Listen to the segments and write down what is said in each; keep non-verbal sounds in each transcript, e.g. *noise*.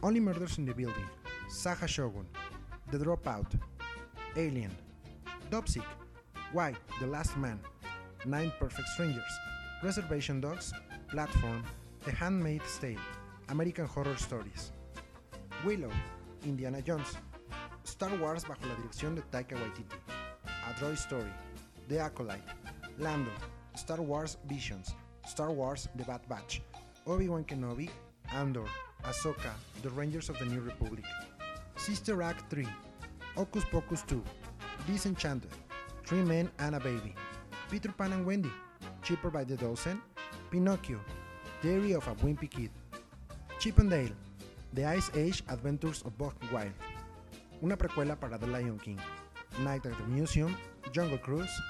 Only Murders in the Building, Saga Shogun, The Dropout, Alien, Dopsic, Why, The Last Man, Nine Perfect Strangers, Reservation Dogs, Platform, The Handmaid's Tale, American Horror Stories, Willow, Indiana Jones, Star Wars bajo la dirección de Taika Waititi, A Droid Story, The Acolyte, Lando, Star Wars Visions, Star Wars The Bad Batch, Obi-Wan Kenobi, Andor, Ahsoka, The Rangers of the New Republic, Sister Act 3, Hocus Pocus 2, Disenchanted, Three Men and a Baby, Peter Pan and Wendy, Cheaper by the Dozen, Pinocchio, Diary of a Wimpy Kid, Chip and Dale, The Ice Age Adventures of Buck Wild, una precuela para The Lion King, Night at the Museum, Jungle Cruise,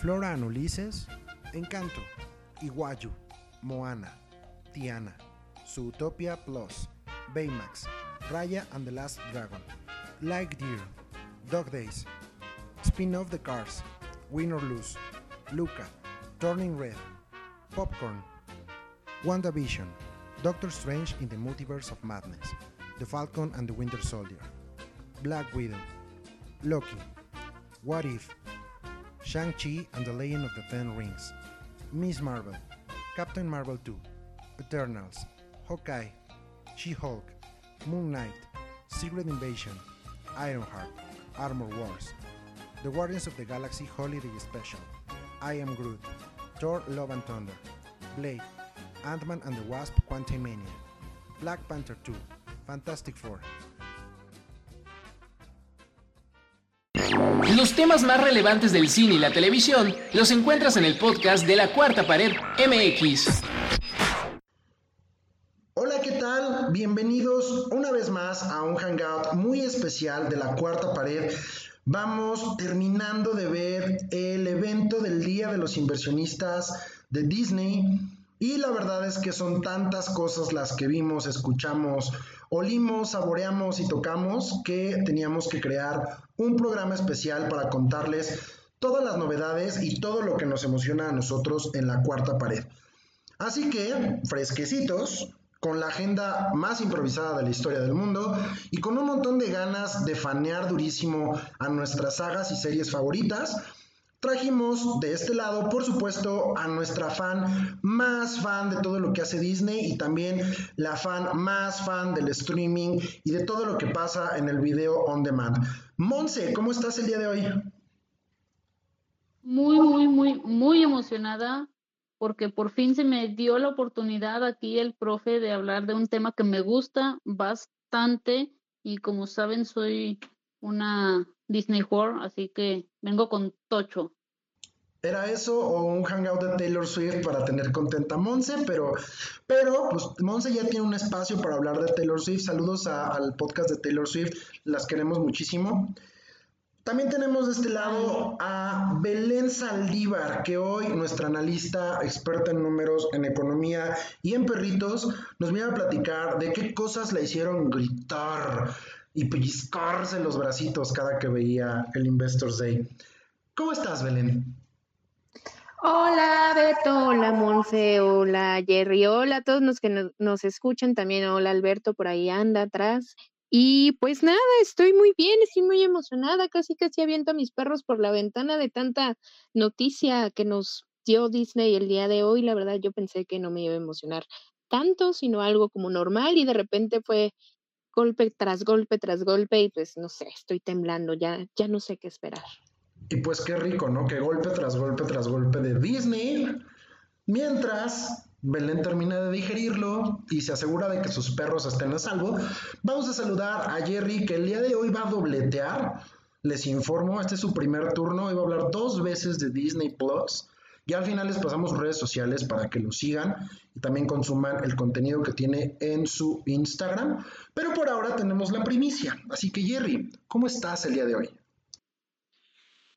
Flora and Ulysses, Encanto, Iguayu, Moana, Tiana, Zootopia Plus, Baymax, Raya and the Last Dragon, Like Deer, Dog Days, Spin-off The Cars, Win or Lose, Luca, Turning Red, Popcorn, WandaVision, Doctor Strange in the Multiverse of Madness, The Falcon and the Winter Soldier, Black Widow, Loki, What If, Shang-Chi and the Legend of the Ten Rings, Miss Marvel, Captain Marvel 2, Eternals, Hawkeye, She-Hulk, Moon Knight, Secret Invasion, Ironheart, Armor Wars, The Guardians of the Galaxy Holiday Special, I Am Groot, Thor Love and Thunder, Blade, Ant-Man and the Wasp Quantumania, Black Panther 2, Fantastic Four. Los temas más relevantes del cine y la televisión los encuentras en el podcast de la Cuarta Pared MX. Hola, ¿qué tal? Bienvenidos una vez a un hangout muy especial de la Cuarta Pared. Vamos terminando de ver el evento del Día de los Inversionistas de Disney y la verdad es que son tantas cosas las que vimos, escuchamos, olimos, saboreamos y tocamos que teníamos que crear un programa especial para contarles todas las novedades y todo lo que nos emociona a nosotros en la cuarta pared. Así que, fresquecitos, con la agenda más improvisada de la historia del mundo y con un montón de ganas de fanear durísimo a nuestras sagas y series favoritas, trajimos de este lado, por supuesto, a nuestra fan más fan de todo lo que hace Disney y también la fan más fan del streaming y de todo lo que pasa en el video on demand. Monse, ¿cómo estás el día de hoy? Muy, muy, muy, muy emocionada porque por fin se me dio la oportunidad aquí el profe de hablar de un tema que me gusta bastante y como saben soy una Disney whore, así que vengo con Tocho. ¿Era eso o un hangout de Taylor Swift para tener contenta a Monse? Pero, pero pues Monse ya tiene un espacio para hablar de Taylor Swift. Saludos al podcast de Taylor Swift, las queremos muchísimo. También tenemos de este lado a Belén Saldívar, que hoy nuestra analista experta en números, en economía y en perritos, nos viene a platicar de qué cosas le hicieron gritar y pellizcarse los bracitos cada que veía el Investors Day. ¿Cómo estás, Belén? Hola Beto, hola Monse, hola Jerry, hola a todos los que nos, escuchan, también hola Alberto, por ahí anda atrás. Y pues nada, estoy muy bien, estoy muy emocionada, casi casi aviento a mis perros por la ventana de tanta noticia que nos dio Disney el día de hoy. La verdad yo pensé que no me iba a emocionar tanto, sino algo como normal y de repente fue golpe tras golpe tras golpe y pues no sé, estoy temblando, ya, ya no sé qué esperar. Y pues qué rico, ¿no? Que golpe tras golpe tras golpe de Disney. Mientras Belén termina de digerirlo y se asegura de que sus perros estén a salvo, vamos a saludar a Jerry que el día de hoy va a dobletear. Les informo, este es su primer turno, va a hablar dos veces de Disney Plus. Y al final les pasamos redes sociales para que lo sigan y también consuman el contenido que tiene en su Instagram. Pero por ahora tenemos la primicia. Así que Jerry, ¿cómo estás el día de hoy?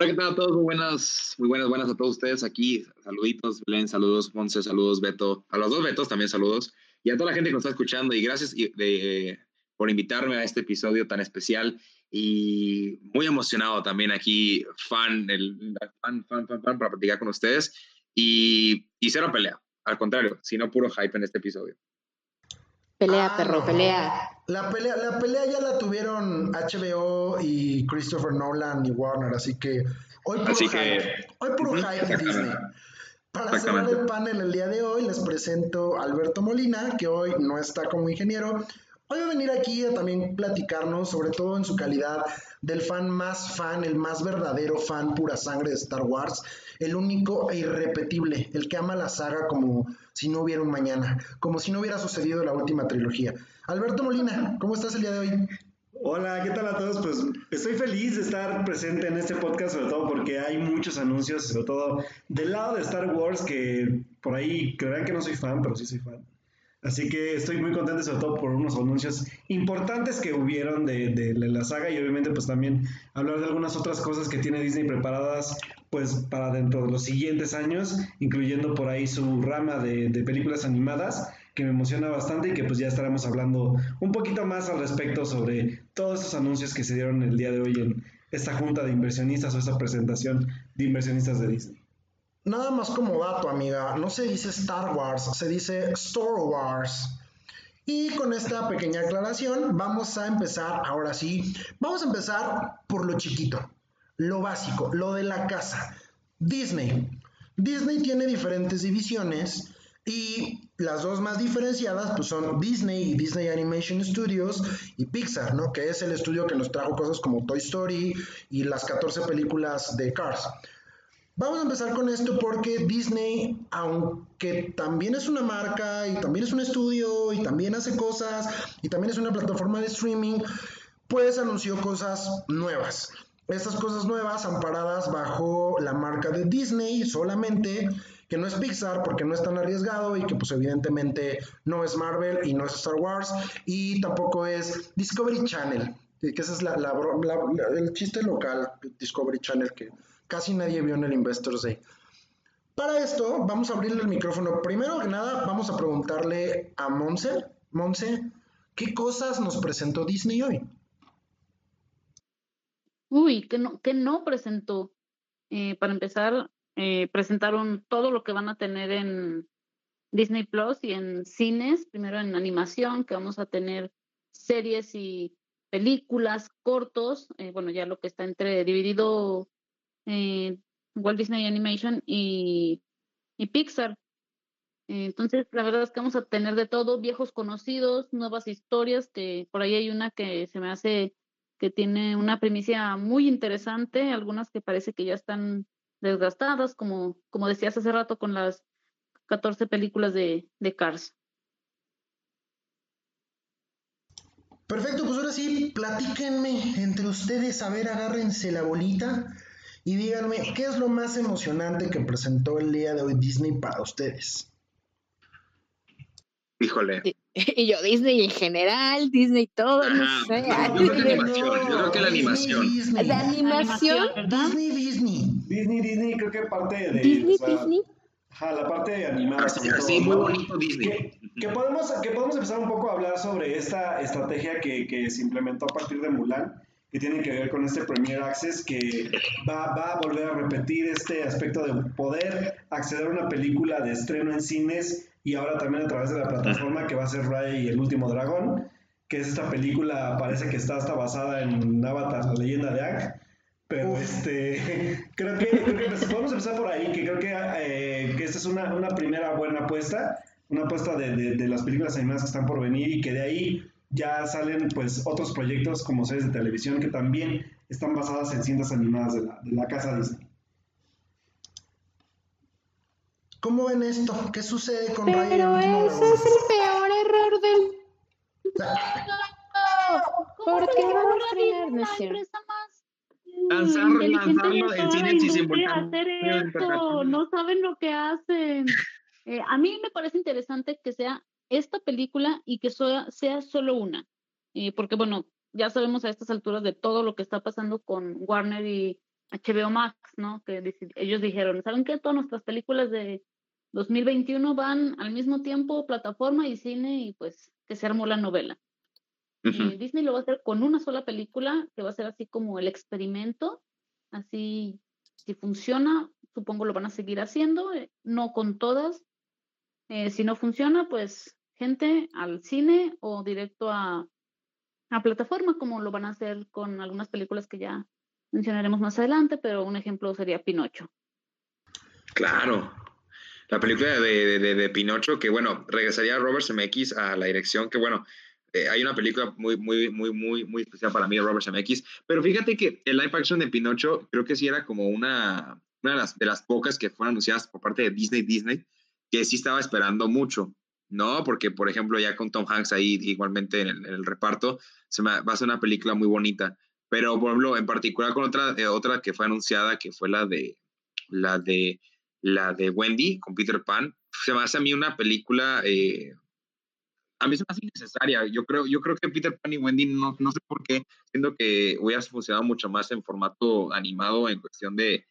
Hola, ¿qué tal a todos? Muy buenas, muy buenas, buenas a todos ustedes aquí. Saluditos, Belén, saludos, Monse, saludos, Beto. A los dos Betos también saludos. Y a toda la gente que nos está escuchando. Y gracias de, por invitarme a este episodio tan especial. Y muy emocionado también aquí, fan, el, fan, fan, fan, fan, para platicar con ustedes. Y, y cero pelea. Al contrario, sino puro hype en este episodio. Pelea, perro, pelea. La pelea, la pelea ya la tuvieron HBO y Christopher Nolan y Warner, así que hoy puro Así hype, que- hoy puro Ujú, hype de exactamente. Disney. Para cerrar el panel el día de hoy, les presento a Alberto Molina, que hoy no está como ingeniero. Hoy va a venir aquí a también platicarnos, sobre todo en su calidad del fan más fan, el más verdadero fan pura sangre de Star Wars, el único e irrepetible, el que ama la saga como si no hubiera un mañana, como si no hubiera sucedido la última trilogía. Alberto Molina, ¿cómo estás el día de hoy? Hola, ¿qué tal a todos? Pues estoy feliz de estar presente en este podcast, sobre todo porque hay muchos anuncios, sobre todo del lado de Star Wars, que por ahí creerán que no soy fan, pero sí soy fan. Así que estoy muy contento, sobre todo por unos anuncios importantes que hubieron de, de la saga y obviamente pues también hablar de algunas otras cosas que tiene Disney preparadas pues para dentro de los siguientes años, incluyendo por ahí su rama de, de películas animadas que me emociona bastante y que pues ya estaremos hablando un poquito más al respecto sobre todos esos anuncios que se dieron el día de hoy en esta junta de inversionistas o esta presentación de inversionistas de Disney. Nada más como dato, amiga, no se dice Star Wars, se dice Store Wars. Y con esta pequeña aclaración, vamos a empezar, ahora sí, vamos a empezar por lo chiquito, lo básico, lo de la casa. Disney. Disney tiene diferentes divisiones y las dos más diferenciadas pues son Disney y Disney Animation Studios y Pixar, ¿no? Que es el estudio que nos trajo cosas como Toy Story y las 14 películas de Cars. Vamos a empezar con esto porque Disney, aunque también es una marca y también es un estudio y también hace cosas y también es una plataforma de streaming, pues anunció cosas nuevas. Estas cosas nuevas amparadas bajo la marca de Disney solamente, que no es Pixar porque no es tan arriesgado y que pues evidentemente no es Marvel y no es Star Wars y tampoco es Discovery Channel, que ese es la- la el chiste local Discovery Channel que casi nadie vio en el Investors Day. Para esto, vamos a abrirle el micrófono. Primero que nada, vamos a preguntarle a Monse. Monse, ¿qué cosas nos presentó Disney hoy? Uy, que no, que no presentó. Eh, para empezar, eh, presentaron todo lo que van a tener en Disney Plus y en cines, primero en animación, que vamos a tener series y películas cortos, eh, bueno, ya lo que está entre dividido eh, Walt Disney Animation y, y Pixar. Eh, Entonces, la verdad es que vamos a tener de todo, viejos conocidos, nuevas historias, que por ahí hay una que se me hace que tiene una primicia muy interesante, algunas que parece que ya están desgastadas, como, como decías hace rato con las 14 películas de, de Cars. Perfecto, pues ahora sí, platíquenme entre ustedes, a ver, agárrense la bolita y díganme, ¿qué es lo más emocionante que presentó el día de hoy Disney para ustedes? Híjole. *laughs* Y yo, Disney en general, Disney todo, no Ajá, sé. no, ay, yo creo que Disney- animación, yo creo que la animación. Disney, ¿De animación? ¿verdad? Disney, Disney. Disney, Disney, creo que parte de... Disney, o sea, Disney. Ajá, la parte animada. Así, todo, muy ¿no? bonito Disney. Que, que podemos, que podemos empezar un poco a hablar sobre esta estrategia que, que se implementó a partir de Mulan, que tiene que ver con este Premier Access, que va, va a volver a repetir este aspecto de poder acceder a una película de estreno en cines y ahora también a través de la plataforma que va a ser Raya y el último dragón, que es esta película, parece que está hasta basada en Avatar, la leyenda de Aang. Pero Uf. este, *laughs* creo que, creo que pues, podemos empezar por ahí, que creo que, eh, que esta es una, una primera buena apuesta, una apuesta de, de, de las películas animadas que están por venir y que de ahí ya salen pues otros proyectos como series de televisión que también están basadas en cintas animadas de la, de la casa Disney. ¿Cómo ven esto? ¿Qué sucede con y el Pero ese es el peor error del... *laughs* ¿Por qué van a estrenar? No mm, lanzarlo de en y sin hacer esto, no saben lo que hacen. *laughs* Eh, a mí me parece interesante que sea esta película y que sea solo una, Eh, porque bueno, ya sabemos a estas alturas de todo lo que está pasando con Warner y HBO Max, ¿no? Que ellos dijeron, ¿saben qué? Todas nuestras películas de 2021 van al mismo tiempo, plataforma y cine, y pues que se armó la novela. Eh, Disney lo va a hacer con una sola película, que va a ser así como el experimento. Así, si funciona, supongo lo van a seguir haciendo, eh, no con todas. Eh, si no funciona, pues gente al cine o directo a, a plataforma, como lo van a hacer con algunas películas que ya mencionaremos más adelante, pero un ejemplo sería Pinocho. Claro. La película de, de, de, Pinocho, que bueno, regresaría Robert Zemeckis a la dirección, que bueno, eh, hay una película muy, muy, muy, muy, muy especial para mí, Robert Zemeckis, pero fíjate que el live action de Pinocho creo que sí era como una, una de, las, de las pocas que fueron anunciadas por parte de Disney, Disney, que sí estaba esperando mucho, ¿no? Porque, por ejemplo, ya con Tom Hanks ahí igualmente en el, reparto, se va a ser una película muy bonita. Pero, por ejemplo, en particular con otra, eh, otra que fue anunciada, que fue la de, la de, la de Wendy con Peter Pan, se me hace a mí una película eh, a mí se me hace innecesaria. Yo creo, yo creo que Peter Pan y Wendy no, no sé por qué, siento que hubiera funcionado mucho más en formato animado en cuestión de,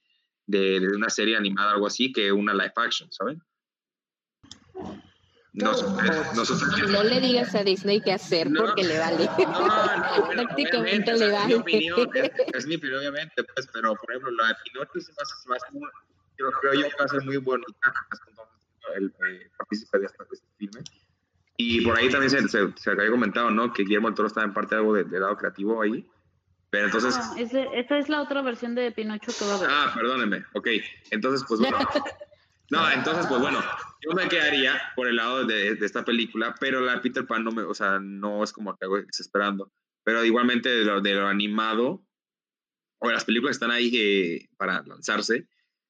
de, de una serie animada o algo así que una live action, ¿saben? No, no, le digas a Disney qué hacer porque le vale. Prácticamente le vale. Es mi opinión, es, mi opinión, obviamente, pues, pero por ejemplo, la de Pinocho se hace, más yo creo yo que va a ser muy bonita, el eh, partícipe de este filme. Y por ahí también se, se, había comentado, ¿no? Que Guillermo del Toro estaba en parte de algo de, lado creativo ahí. Pero entonces. Ah, esa es la otra versión de Pinocho que va a ver. Ah, perdónenme. Ok. Entonces, pues bueno. *laughs* no, entonces, pues bueno. Yo me quedaría por el lado de, de, esta película, pero la Peter Pan no me. O sea, no es como que hago desesperando. Pero igualmente de lo, de lo animado, o las películas que están ahí eh, para lanzarse,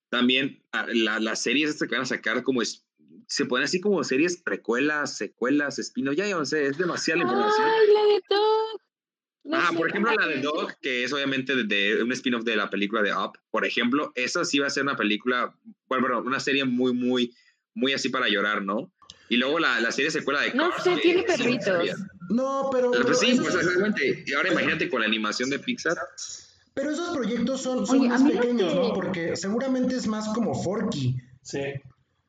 también ah, la, las series estas que van a sacar como es se ponen así como series precuelas, secuelas, espino, ya no sé, es demasiada información. Ay, la de Dog. ah, por ejemplo, la de Dog, que es obviamente de, un spin-off de la película de Up, por ejemplo, esa sí va a ser una película, bueno, una serie muy, muy, muy así para llorar, ¿no? Y luego la, la serie secuela de No sé, tiene perritos. No, pero. Pues sí, pues exactamente. Y ahora imagínate con la animación de Pixar. Pero esos proyectos son, son más pequeños, ¿no? Porque seguramente es más como Forky. Sí.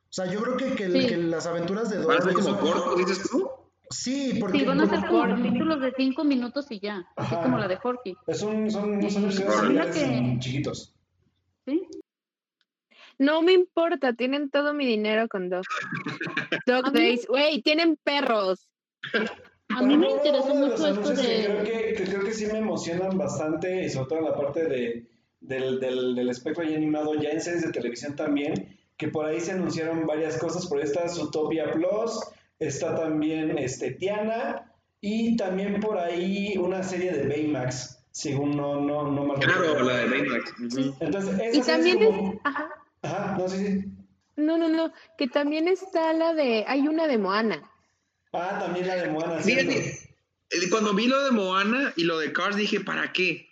O sea, yo creo que, que, que las aventuras de Dory... ¿Van como cortos, dices tú? Sí, porque... Sí, van a ser como títulos de cinco minutos y ya, así como la de Forky. Es un, son, son, son que... chiquitos. ¿Sí? No me importa, tienen todo mi dinero con Dog. *laughs* Dog Days, güey, tienen perros. A mí me interesó mucho esto de... Creo que, creo que sí me emocionan bastante, y sobre todo en la parte de, del, del, del espectro ya animado, ya en series de televisión también, que por ahí se anunciaron varias cosas, por ahí está Zootopia Plus, está también este, Tiana y también por ahí una serie de Baymax, según no, no, no Claro, la de Baymax. Entonces, y también es, ajá. Ajá, no, sí, sí. No, no, no, que también está la de, hay una de Moana. Ah, también la de Moana. Fíjate, eh, cuando vi lo de Moana y lo de Cars dije, ¿para qué?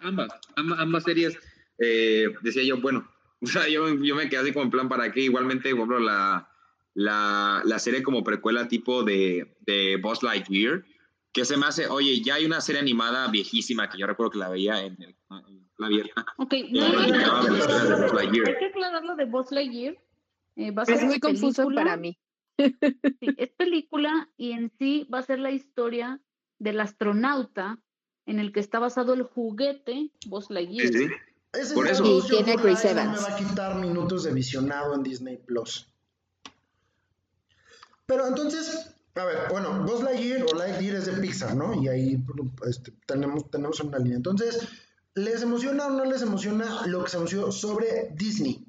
ambas, ambas, ambas series, eh, decía yo, bueno, O sea, yo, yo me quedé así como en plan, ¿para qué? Igualmente, por ejemplo, la, la, la serie como precuela tipo de, de Boss Lightyear, que se me hace, oye, ya hay una serie animada viejísima que yo recuerdo que la veía en, el, la abierta. Ok, no, no, no, hay que aclarar lo de Boss Lightyear. Eh, va a es muy confuso para mí. Sí, es película y en sí va a ser la historia del astronauta en el que está basado el juguete Boss Lightyear. Sí, sí. Ese Por eso. Y tiene Chris Evans. me va a quitar minutos de visionado en Disney Plus. Pero entonces, a ver, bueno, Buzz Lightyear o Lightyear es de Pixar, ¿no? Y ahí este, tenemos, tenemos una línea. Entonces, ¿les emociona o no les emociona lo que se anunció sobre Disney?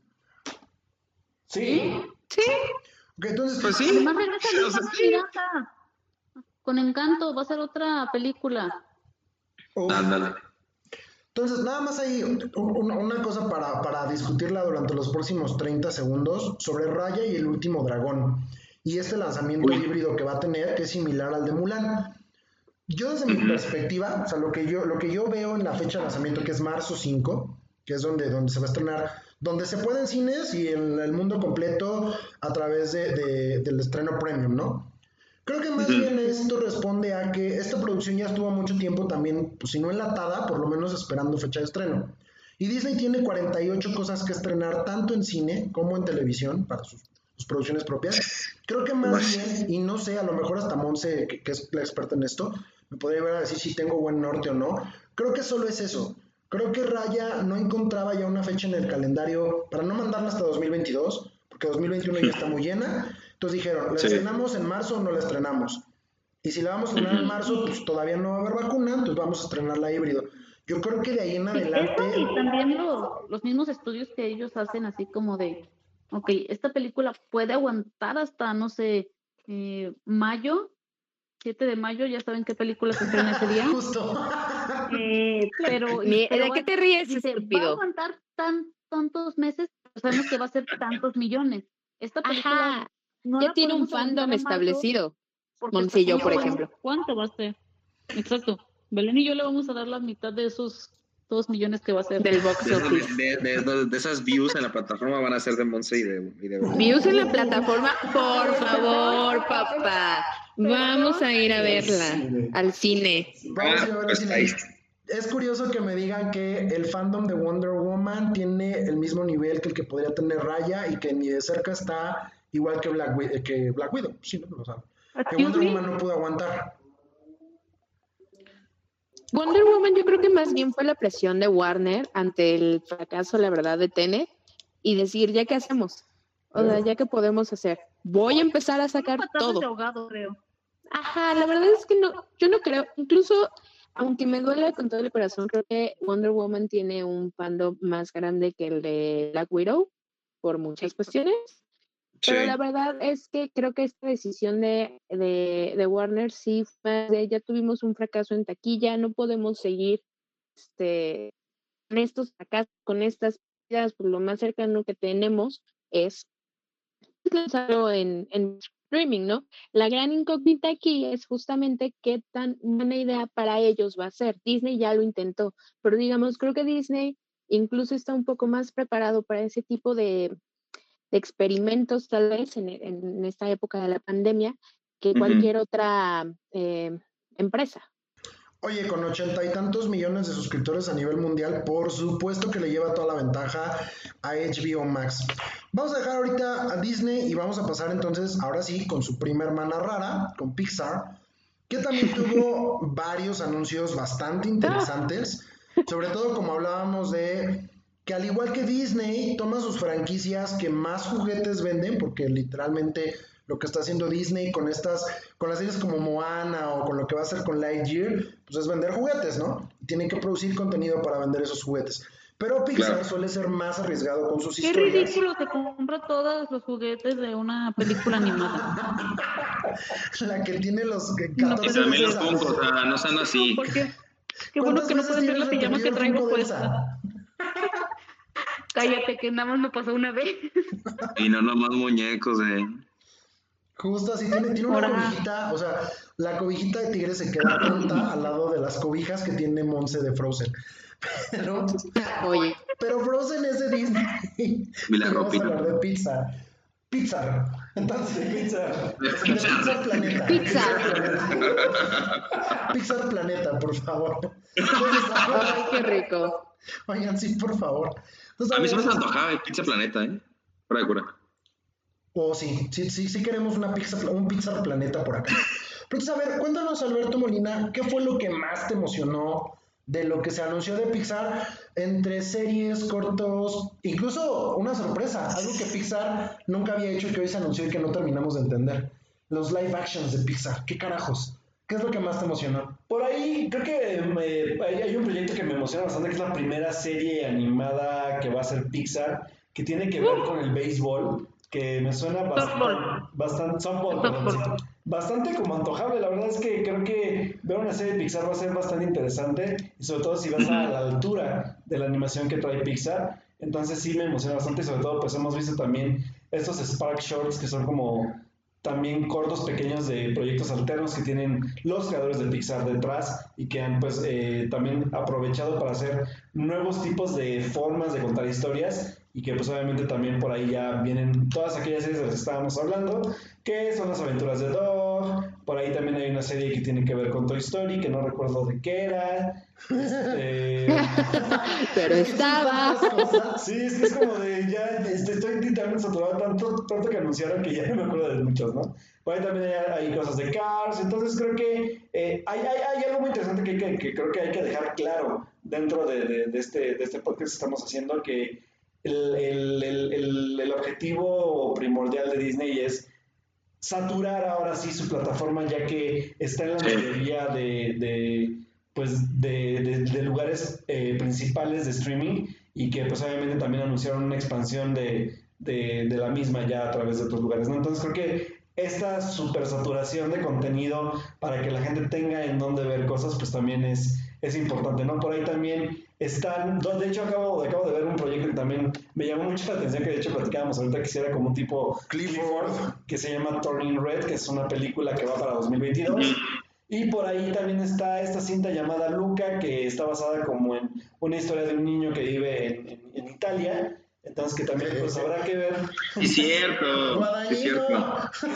Sí. Sí. Entonces, pues sí. Además regresa *laughs* sí. Con encanto, va a ser otra película. Oh. Entonces, nada más hay una cosa para, discutirla durante los próximos 30 segundos sobre Raya y el último dragón. Y este lanzamiento híbrido que va a tener, que es similar al de Mulan. Yo desde mi perspectiva, o sea, lo que yo, lo que yo veo en la fecha de lanzamiento, que es marzo 5, que es donde, donde se va a estrenar, donde se puede en cines y en el mundo completo a través de, del estreno premium, ¿no? Creo que más bien esto responde a que esta producción ya estuvo mucho tiempo también, pues si no enlatada, por lo menos esperando fecha de estreno. Y Disney tiene 48 cosas que estrenar tanto en cine como en televisión para sus, producciones propias. Creo que más bien, y no sé, a lo mejor hasta Monse, que, es la experta en esto, me podría ver a decir si tengo buen norte o no. Creo que solo es eso. Creo que Raya no encontraba ya una fecha en el calendario para no mandarla hasta 2022, porque 2021 ya está muy llena entonces dijeron, ¿la estrenamos en marzo o no la estrenamos? Y si la vamos a estrenar en marzo, pues todavía no va a haber vacuna, entonces vamos a estrenarla híbrido. Yo creo que de ahí en Sí, adelante. eso y también lo- los mismos estudios que ellos hacen así como de, ok, esta película puede aguantar hasta, no sé, eh, mayo, 7 de mayo, ya saben qué película se estrena ese día. *laughs* Justo. Eh, pero, *laughs* pero ¿De va- qué te ríes, dice, va a estúpido? aguantar tan, tantos meses, pues sabemos que va a ser tantos millones. Esta película Ajá, no ya tiene un fandom establecido. está por ejemplo. ¿Cuánto va a ser? Exacto. Belén y yo le vamos a dar la mitad de esos dos millones que va a ser. Del box De, office. de- de- de- de esas views en la plataforma van a ser de Monse y de, y de Views en la plataforma, por favor, papá. Vamos a ir a verla al cine. Vamos a ir a ver pues si- ahí. Es curioso que me digan que el fandom de Wonder Woman tiene el mismo nivel que el que podría tener Raya y que ni de cerca está igual que Black, eh, que Black Widow. Sí, no, o sea, que Excuse Wonder. Woman no pudo aguantar. Wonder Woman yo creo que más bien fue la presión de Warner ante el fracaso, la verdad, de Tenet y decir, ¿ya qué hacemos? O sea, ¿ya qué podemos hacer? Voy a empezar a sacar todo. ahogado, creo. Ajá, la verdad es que no, yo no creo, incluso aunque me duele con todo el corazón, creo que Wonder Woman tiene un fandom más grande que el de Black Widow por muchas cuestiones. Pero Sí. la verdad es que creo que esta decisión de, de, de Warner sí fue ya tuvimos un fracaso en taquilla, no podemos seguir este, con estos fracasos, con estas pérdidas, pues lo más cercano que tenemos es *laughs* lanzarlo en, en streaming, ¿no? La gran incógnita aquí es justamente qué tan buena idea para ellos va a ser. Disney ya lo intentó, pero digamos, creo que Disney incluso está un poco más preparado para ese tipo de, de experimentos, tal vez en, en esta época de la pandemia, que cualquier otra eh, empresa. Oye, con ochenta y tantos millones de suscriptores a nivel mundial, por supuesto que le lleva toda la ventaja a HBO Max. Vamos a dejar ahorita a Disney y vamos a pasar entonces, ahora sí, con su prima hermana rara, con Pixar, que también tuvo *laughs* varios anuncios bastante interesantes, sobre todo como hablábamos de que al igual que Disney toma sus franquicias que más juguetes venden, porque literalmente lo que está haciendo Disney con estas, con las series como Moana o con lo que va a hacer con Lightyear, pues es vender juguetes, ¿no? Tienen que producir contenido para vender esos juguetes. Pero Pixar Claro. suele ser más arriesgado con sus Qué historias. ridículo se compra todos los juguetes de una película animada. *laughs* La que tiene los que- No, 14 Y también los Funkos, o sea, no sean así. Porque qué bueno ¿Cuántas que no pueden ver la pijama que traigo puesta. Cállate, que nada más me pasó una vez. Y no nomás muñecos de. Justo así, tiene, tiene una cobijita, o sea, la cobijita de tigre se queda tonta al lado de las cobijas que tiene Monse de Frozen. Pero, Oye, pero Frozen es de Disney. Y la vamos a ropita. hablar de pizza. Pizza. Entonces, Pizza. de Pixar Planeta. Pizza. Planeta. Pixar Planeta, por favor. ay, qué rico. Oigan, sí, por favor. Entonces, A mí se me antojaba el Pizza Planeta, ¿eh? Fuera de cura. Oh, sí, sí, sí, sí queremos una pizza, un Pizza Planeta por acá. Pero entonces, a ver, cuéntanos, Alberto Molina, ¿qué fue lo que más te emocionó de lo que se anunció de Pixar entre series, cortos, incluso una sorpresa, algo que Pixar nunca había hecho y que hoy se anunció y que no terminamos de entender? Los live actions de Pixar, ¿qué carajos? ¿Qué es lo que más te emocionó? Por ahí creo que me- hay, un proyecto que me emociona bastante, que es la primera serie animada que va a ser Pixar, que tiene que ver con el béisbol, que me suena bastante, bastante, softball, perdón, Softball. sí. bastante como antojable. La verdad es que creo que ver una serie de Pixar va a ser bastante interesante, y sobre todo si vas a la altura de la animación que trae Pixar. Entonces sí me emociona bastante, y sobre todo pues hemos visto también estos Spark Shorts que son como también cortos pequeños de proyectos alternos que tienen los creadores de Pixar detrás y que han pues eh, también aprovechado para hacer nuevos tipos de formas de contar historias y que pues obviamente también por ahí ya vienen todas aquellas series de las que estábamos hablando que son las aventuras de Dog por ahí también hay una serie que tiene que ver con Toy Story que no recuerdo de qué era este, *laughs* Pero estaba. Sí, es que es como de ya este, estoy literalmente saturado tanto, tanto que anunciaron que ya no me acuerdo de muchos, ¿no? Por ahí también hay, hay cosas de Cars, entonces creo que eh, hay, hay, hay algo muy interesante que, hay que, que creo que hay que dejar claro dentro de, de, de este, de este podcast que estamos haciendo, que el, el, el objetivo primordial de Disney es saturar ahora sí su plataforma, ya que está en la mayoría de, de pues, de, de, lugares eh, principales de streaming y que pues obviamente también anunciaron una expansión de, la misma ya a través de otros lugares. ¿no? Entonces creo que esta supersaturación de contenido para que la gente tenga en dónde ver cosas, pues también es, es importante, ¿no? Por ahí también están, de hecho acabo, acabo de ver un proyecto que también me llamó mucho la atención, que de hecho platicábamos ahorita, que era como un tipo Clifford, que se llama Turning Red, que es una película que va para 2022. Y por ahí también está esta cinta llamada Luca, que está basada como en una historia de un niño que vive en, en, Italia. Entonces que también pues habrá que ver. Sí, cierto. es cierto. Sí.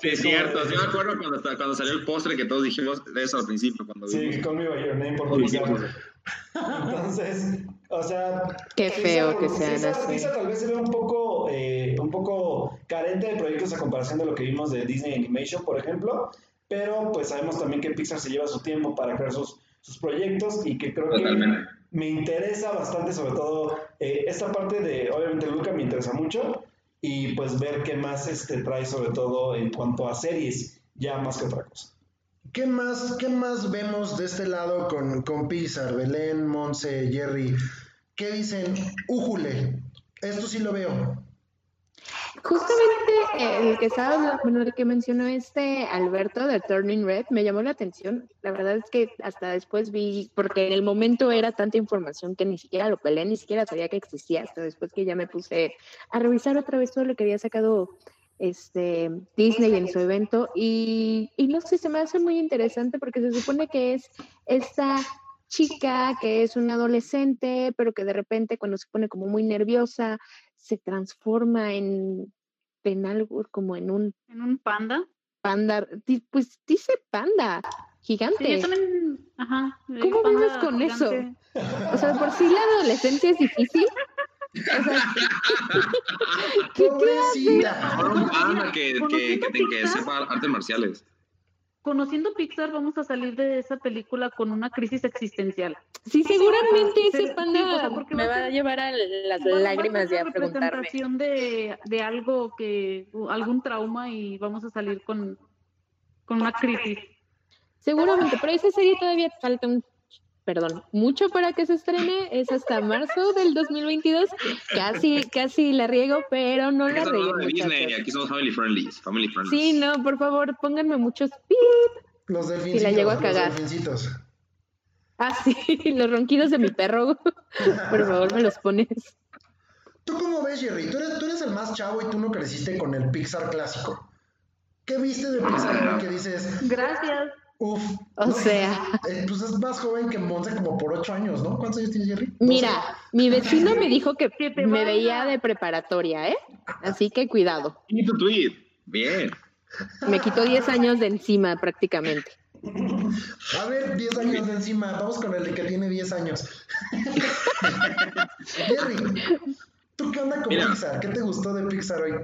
sí, es cierto. Sí me acuerdo cuando, cuando salió el postre que todos dijimos eso al principio. Cuando sí, Call Me By Your Name por Entonces, o sea... Qué feo que sean así. Pixar tal vez se ve un poco, eh, un poco carente de proyectos a comparación de lo que vimos de Disney Animation, por ejemplo pero pues sabemos también que Pixar se lleva su tiempo para crear sus, sus proyectos y que creo que me interesa bastante, sobre todo eh, esta parte de, obviamente Luca me interesa mucho y pues ver qué más este, trae sobre todo en cuanto a series, ya más que otra cosa. ¿Qué más, qué más vemos de este lado con, con Pixar, Belén, Monse, Jerry? ¿Qué dicen? Újule, esto sí lo veo. Justamente el que estaba, bueno, el que mencionó este Alberto de Turning Red me llamó la atención. La verdad es que hasta después vi, porque en el momento era tanta información que ni siquiera lo peleé, ni siquiera sabía que existía, hasta después que ya me puse a revisar otra vez todo lo que había sacado este Disney en su evento y, y no sé, se me hace muy interesante porque se supone que es esta chica que es una adolescente, pero que de repente cuando se pone como muy nerviosa, se transforma en, en algo como en un... ¿En un panda? Panda, pues dice panda, gigante. Sí, yo también, ajá. ¿Cómo vives con eso? O sea, por si la adolescencia es difícil. O sea, ¿qué, Pobrecita. un panda que, que, que, que sepa artes marciales conociendo Pixar vamos a salir de esa película con una crisis existencial. Sí, seguramente ese panda me va a llevar a las lágrimas de preguntarme. De, de algo que, algún trauma y vamos a salir con, con una crisis. Seguramente, pero esa serie todavía falta un perdón, mucho para que se estrene, es hasta marzo del 2022. Casi, casi la riego, pero no la riego. aquí somos family friendly, family friendly. Sí, no, por favor, pónganme muchos pip. Los delfincitos. Si la llego a cagar. Ah, sí, *laughs* los ronquidos de mi perro. por favor, me los pones. ¿Tú cómo ves, Jerry? Tú eres, tú eres el más chavo y tú no creciste con el Pixar clásico. ¿Qué viste de Pixar que dices? Gracias. Uf. O sea. Eh, pues es más joven que Monse como por ocho años, ¿no? ¿Cuántos años tiene Jerry? Mira, mi vecino *laughs* me dijo que me veía de preparatoria, ¿eh? Así que cuidado. Y tu tweet. Bien. Me quitó 10 años de encima prácticamente. A ver, 10 años de encima. Vamos con el que tiene 10 años. *laughs* *laughs* Jerry, ¿tú qué onda con Pixar? ¿Qué te gustó de Pixar hoy?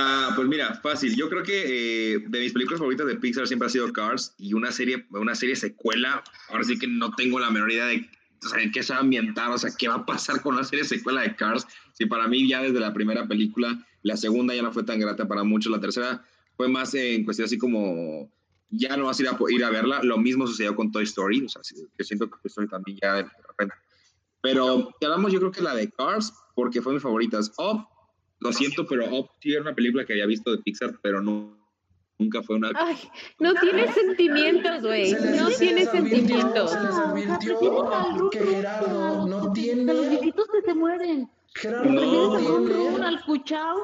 Ah, pues mira, fácil. Yo creo que eh, de mis películas favoritas de Pixar siempre ha sido Cars y una serie, una serie secuela. Ahora sí que no tengo la menor idea de o qué se va a ambientar, o sea, qué va a pasar con la serie secuela de Cars. Si para mí ya desde la primera película, la segunda ya no fue tan grata para muchos, la tercera fue más en cuestión así como ya no vas a ir a, ir a verla. Lo mismo sucedió con Toy Story, o sea, que siento que Toy Story también ya de repente. Pero hablamos yo creo que la de Cars, porque fue mi favorita. Oh, lo siento, pero Up sí era una película que había visto de Pixar, pero no, nunca fue una. Ay, no tiene sentimientos, güey. No tiene sentimientos. Se les advirtió que Gerardo no tiene. Los viejitos que se mueren. Gerardo no, al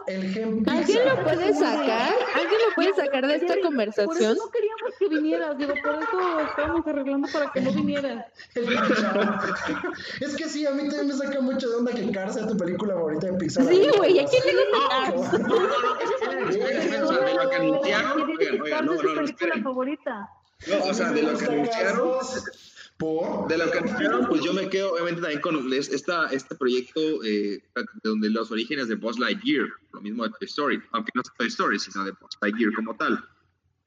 El ¿Alguien lo puede sacar? ¿Alguien lo puede sacar de esta conversación? Por eso no queríamos que vinieras, digo, por eso estábamos arreglando para que no vinieras. es que sí, a mí también me saca mucho de onda que Cars sea tu película favorita de Pixar. Sí, güey, ¿a quién le gusta No, no, no, no, película favorita. No, o sea, de lo que anunciaron, de lo que anunciaron, pues yo me quedo obviamente también con esta, este proyecto eh, donde los orígenes de Buzz Lightyear, lo mismo de Toy Story, aunque no es Toy Story, sino de Buzz Lightyear como tal.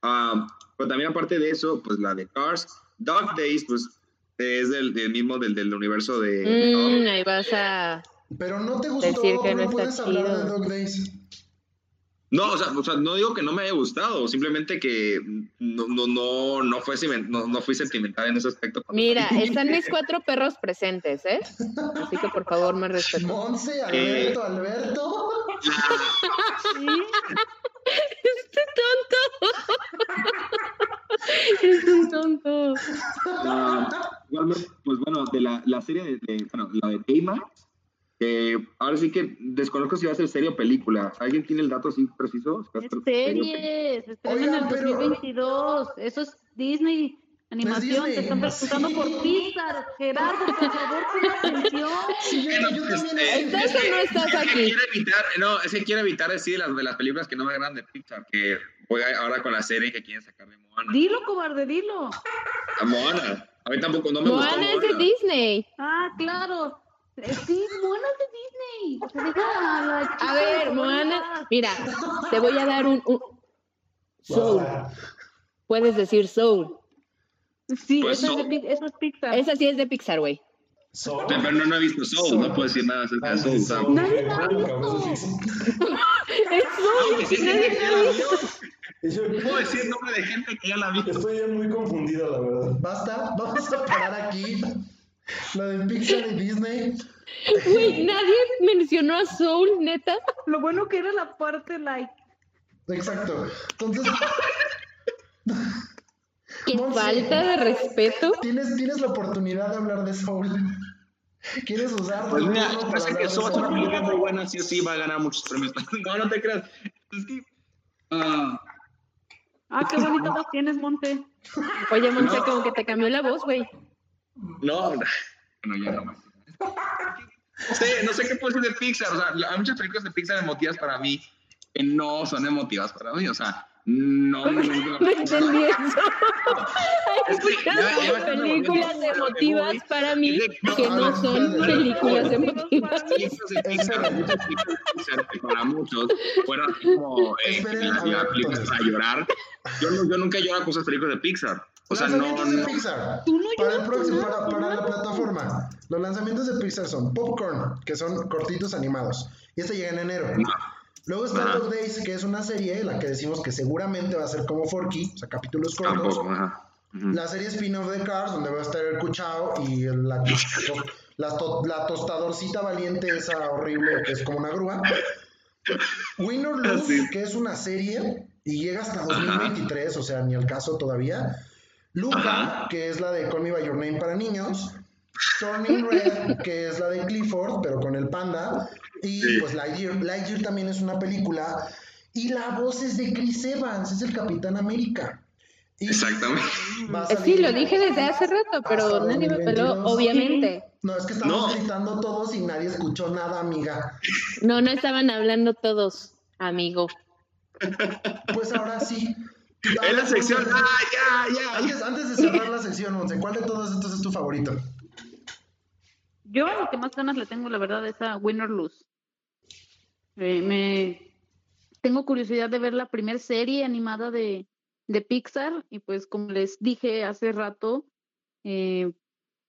Um, pero también aparte de eso, pues la de Cars, Dog Days, pues es del, mismo del, del universo de... Mm, ahí vas a... Pero no te gustó, decir que no, puedes hablar de Dog Days. No, o sea, o sea, no digo que no me haya gustado, simplemente que no, no, no, no, fue, no, no fui sentimental en ese aspecto. Mira, *laughs* están mis cuatro perros presentes, ¿eh? Así que por favor me respeten. Monse, Alberto, Alberto. *laughs* Este tonto. *laughs* Es un tonto. Igualmente, pues bueno, de la, la serie de, de- bueno, la de Baymax, eh, ahora sí que desconozco si va a ser serie o película. ¿Alguien tiene el dato así preciso? Es ser serie se estrena en el pero- 2022. Eso es Disney. Animación, te están preguntando sí. por Pixar. Gerardo, por favor, pon *laughs* atención. Sí, yo, yo también. Eh, ¿Estás o no estás Es que aquí? evitar, no, es que quiero evitar decir las, de las películas que no me agradan de Pixar, que voy ahora con la serie que quieren sacar de Moana. Dilo, cobarde, dilo. A Moana. A mí tampoco, no me gustó Moana es de Moana. Disney. Ah, claro. Sí, Moana es de Disney. O sea, deja a la A chica ver, Moana, mira, te voy a dar un, un- Soul. Puedes decir Soul. Sí, Pues eso, es de, Soul. Eso es Pixar. Esa sí es de Pixar, güey. Soul. Pero no, no he visto Soul, no puedo decir nada acerca de Soul. ¿sabes? Nadie la ha visto. Es Soul. Nadie ha visto. Puedo decir nombre de gente que ya la vi. Estoy ya muy confundido, la verdad. Basta, vamos a parar aquí. Lo de Pixar y Disney. Güey, nadie mencionó a Soul, neta. Lo bueno que era la parte like. Exacto. Entonces, Qué Monse. falta de respeto. tienes, tienes la oportunidad de hablar de Soul. ¿Quieres usar Pues mira, parece hablar que Soul es una película muy buena, sí o sí va a ganar muchos premios. *laughs* No, no te creas. Es que. ah, Ah, qué bonita voz tienes, Monte. Oye, Monse, como que te cambió la voz, güey. No, bueno, ya no más. No sé, no sé qué puedo decir de Pixar. O sea, hay muchas películas de Pixar emotivas para mí que no son emotivas para mí. O sea, no me gusta No entendí eso. Están películas emotivas para mí No, que no no, son no, no. películas emotivas. películas de Pixar, muchas películas de Pixar que para muchos fueron así como eh, películas para llorar. Yo, no- yo nunca lloro con esas películas de Pixar. O sea, no, lanzamientos de no. Pixar. Tú no para, el lloras próximo, con nada, para, para la plataforma, los lanzamientos de Pixar son Popcorn, que son cortitos animados. Y este llega en enero. Luego está Ajá. Dog Days, que es una serie, la que decimos que seguramente va a ser como Forky, o sea, capítulos cortos. Tampoco, ajá. Ujú. La serie spin-off de Cars, donde va a estar el Cuchao y el- la, *laughs* la, to- la tostadorcita valiente, esa horrible que es como una grúa. Win or Lose, que es una serie y llega hasta 2023, o sea, ni al caso todavía. Luca, que es la de Call Me By Your Name para niños. Turning *laughs* Red, que es la de Clifford, pero con el panda. Y Sí. pues Lightyear. Lightyear también es una película. Y la voz es de Chris Evans, es el Capitán América. Y Exactamente. Eh, Sí, lo dije desde hace rato, pero nadie me peló, 2022. obviamente. No, es que estamos No. gritando todos y nadie escuchó nada, amiga. No, no estaban hablando todos, amigo. Pues ahora sí. Es la sección. ¡Ah, ya, ya! Antes, antes de cerrar la sección, Monse, ¿cuál de todos estos es tu favorito? Yo lo que más ganas le tengo, la verdad, es a Win or Lose. Eh, me tengo curiosidad de ver la primera serie animada de, de Pixar y pues como les dije hace rato, eh,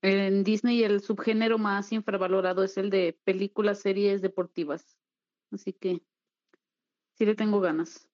en Disney el subgénero más infravalorado es el de películas, series deportivas. Así que sí le tengo ganas.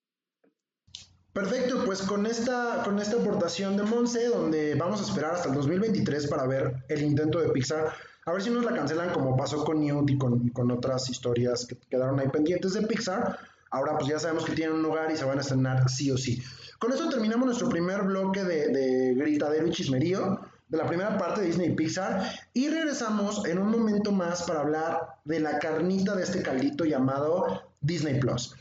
Perfecto, pues con esta, con esta aportación de Monse, donde vamos a esperar hasta el 2023 para ver el intento de Pixar, a ver si nos la cancelan como pasó con Newt y con, y con otras historias que quedaron ahí pendientes de Pixar. Ahora pues ya sabemos que tienen un hogar y se van a estrenar sí o sí. Con esto terminamos nuestro primer bloque de, de gritadero y chismerío de la primera parte de Disney Pixar y regresamos en un momento más para hablar de la carnita de este caldito llamado Disney Plus.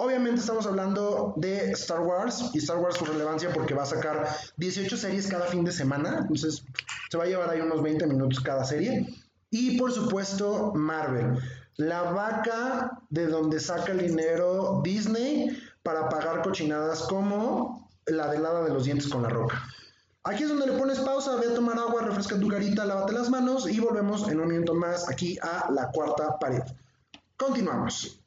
Obviamente estamos hablando de Star Wars y Star Wars su relevancia porque va a sacar 18 series cada fin de semana, entonces se va a llevar ahí unos 20 minutos cada serie. Y por supuesto Marvel, la vaca de donde saca el dinero Disney para pagar cochinadas como la de helada de los dientes con la roca. Aquí es donde le pones pausa, ve a tomar agua, refresca tu carita, lávate las manos y volvemos en un minuto más aquí a la cuarta pared. Continuamos.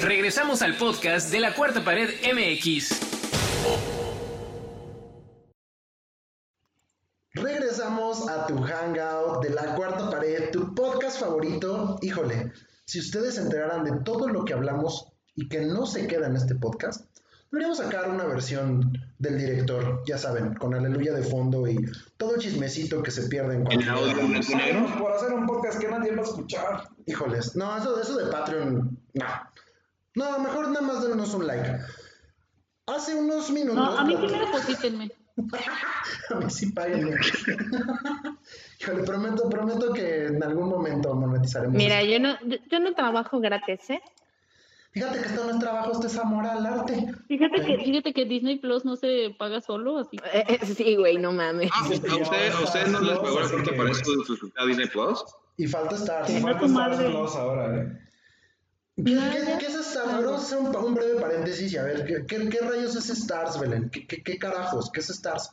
Regresamos al podcast de la Cuarta Pared MX. Regresamos a tu hangout de la cuarta pared, tu podcast favorito. Híjole, si ustedes se enteraran de todo lo que hablamos y que no se queda en este podcast, deberíamos sacar una versión del director, ya saben, con aleluya de fondo y todo el chismecito que se pierde en cuanto a... Por hacer un podcast que nadie va a escuchar. Híjoles, no, eso, eso de Patreon, no. No, mejor nada más denos un like. Hace unos minutos... No, a mí primero deposítenme. *laughs* a mí sí páguenme. *laughs* Híjole, prometo, prometo que en algún momento monetizaremos. Mira, yo no, yo no trabajo gratis, ¿eh? Fíjate que esto no es trabajo, esto es amor al arte. Fíjate que, fíjate que Disney Plus no se paga solo, así. Eh, eh, sí, güey, no mames. Ah, ¿a usted, no les pagó la cuenta para eso de a Disney Plus? Y falta Stars. Y falta Stars Plus ahora, ¿eh? ¿Qué, ¿Qué, es Stars? Vamos a hacer un, un, breve paréntesis y a ver, ¿qué, qué, qué rayos es Stars, Belén? ¿Qué, qué, carajos? ¿Qué es Stars?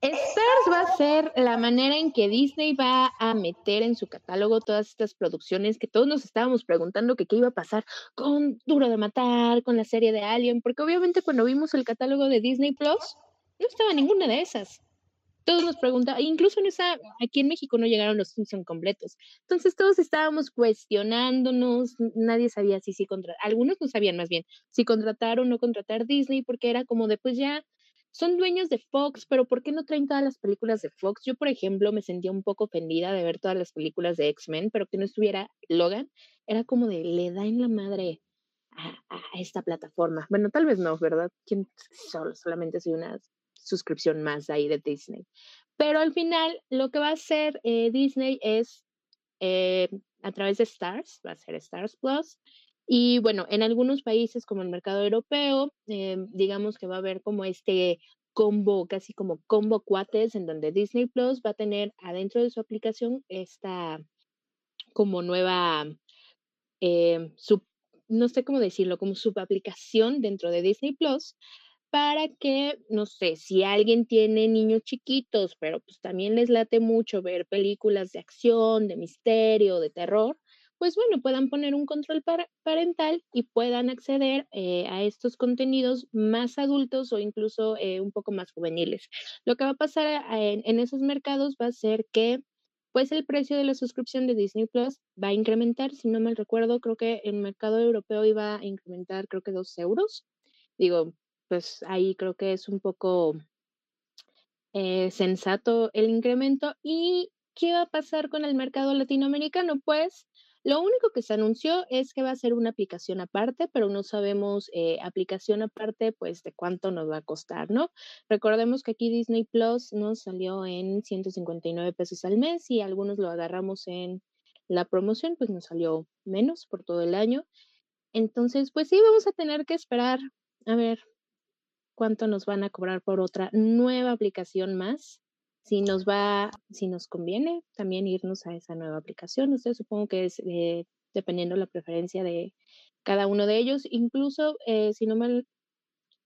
Stars va a ser la manera en que Disney va a meter en su catálogo todas estas producciones que todos nos estábamos preguntando que qué iba a pasar con Duro de Matar, con la serie de Alien, porque obviamente cuando vimos el catálogo de Disney Plus, no estaba ninguna de esas. Todos nos preguntaban, incluso en esa, aquí en México no llegaron los Simpson completos. Entonces todos estábamos cuestionándonos, nadie sabía si sí contratar, algunos no sabían más bien si contratar o no contratar Disney, porque era como de pues ya son dueños de Fox, pero ¿por qué no traen todas las películas de Fox? Yo, por ejemplo, me sentía un poco ofendida de ver todas las películas de X-Men, pero que no estuviera Logan. Era como de, le da en la madre a, esta plataforma. Bueno, tal vez no, ¿verdad? ¿Quién solo, solamente soy una suscripción más ahí de Disney. Pero al final, lo que va a hacer eh, Disney es eh, a través de Stars, va a ser Stars Plus, y bueno, en algunos países como el mercado europeo, eh, digamos que va a haber como este combo, casi como combo cuates, en donde Disney Plus va a tener adentro de su aplicación esta como nueva, eh, sub, no sé cómo decirlo, como subaplicación dentro de Disney Plus para que, no sé, si alguien tiene niños chiquitos, pero pues también les late mucho ver películas de acción, de misterio, de terror, pues bueno, puedan poner un control parental y puedan acceder eh, a estos contenidos más adultos o incluso eh, un poco más juveniles. Lo que va a pasar en, esos mercados va a ser que pues el precio de la suscripción de Disney Plus va a incrementar, si no mal recuerdo, creo que el mercado europeo iba a incrementar creo que dos euros. Digo, pues ahí creo que es un poco eh, sensato el incremento. ¿Y qué va a pasar con el mercado latinoamericano? Pues lo único que se anunció es que va a ser una aplicación aparte, pero no sabemos eh, aplicación aparte, pues de cuánto nos va a costar, ¿no? Recordemos que aquí Disney Plus nos salió en 159 pesos al mes y algunos lo agarramos en la promoción, pues nos salió menos por todo el año. Entonces, pues sí, vamos a tener que esperar a ver cuánto nos van a cobrar por otra nueva aplicación más si nos va, si nos conviene también irnos a esa nueva aplicación. Usted supongo que es eh, dependiendo la preferencia de cada uno de ellos. Incluso, eh, si no mal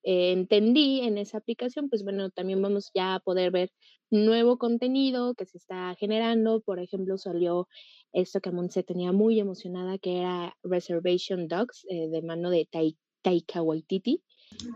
eh, entendí en esa aplicación, pues bueno, también vamos ya a poder ver nuevo contenido que se está generando. Por ejemplo, salió esto que se tenía muy emocionada, que era Reservation Dogs, de mano de Taika Waititi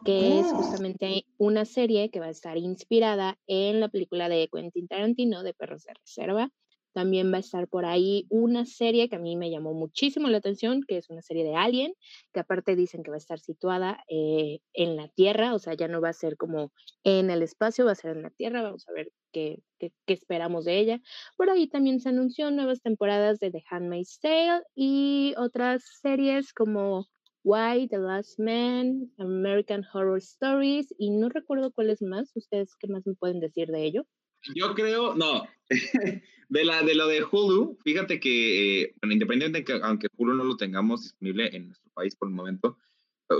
que es oh. justamente una serie que va a estar inspirada en la película de Quentin Tarantino de Perros de Reserva. También va a estar por ahí una serie que a mí me llamó muchísimo la atención, que es una serie de Alien, que aparte dicen que va a estar situada eh, en la Tierra, o sea, ya no va a ser como en el espacio, va a ser en la Tierra, vamos a ver qué, qué, qué esperamos de ella. Por ahí también se anunció nuevas temporadas de The Handmaid's Tale y otras series como Why, The Last Man, American Horror Stories y no recuerdo cuáles más. ¿Ustedes qué más me pueden decir de ello? Yo creo, no, *laughs* de, la, de lo de Hulu, fíjate que, eh, bueno, independientemente de que aunque Hulu no lo tengamos disponible en nuestro país por el momento,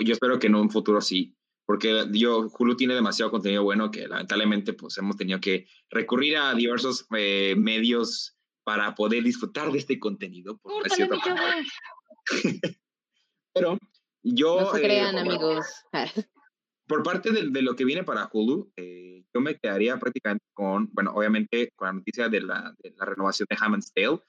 yo espero que en un futuro sí, porque yo, Hulu tiene demasiado contenido bueno que lamentablemente pues hemos tenido que recurrir a diversos eh, medios para poder disfrutar de este contenido. Por *laughs* Pero yo... No se crean, eh, amigos. Por parte *laughs* de, de, lo que viene para Hulu, eh, yo me quedaría prácticamente con, bueno, obviamente con la noticia de la, de la renovación de Hammond's Tale.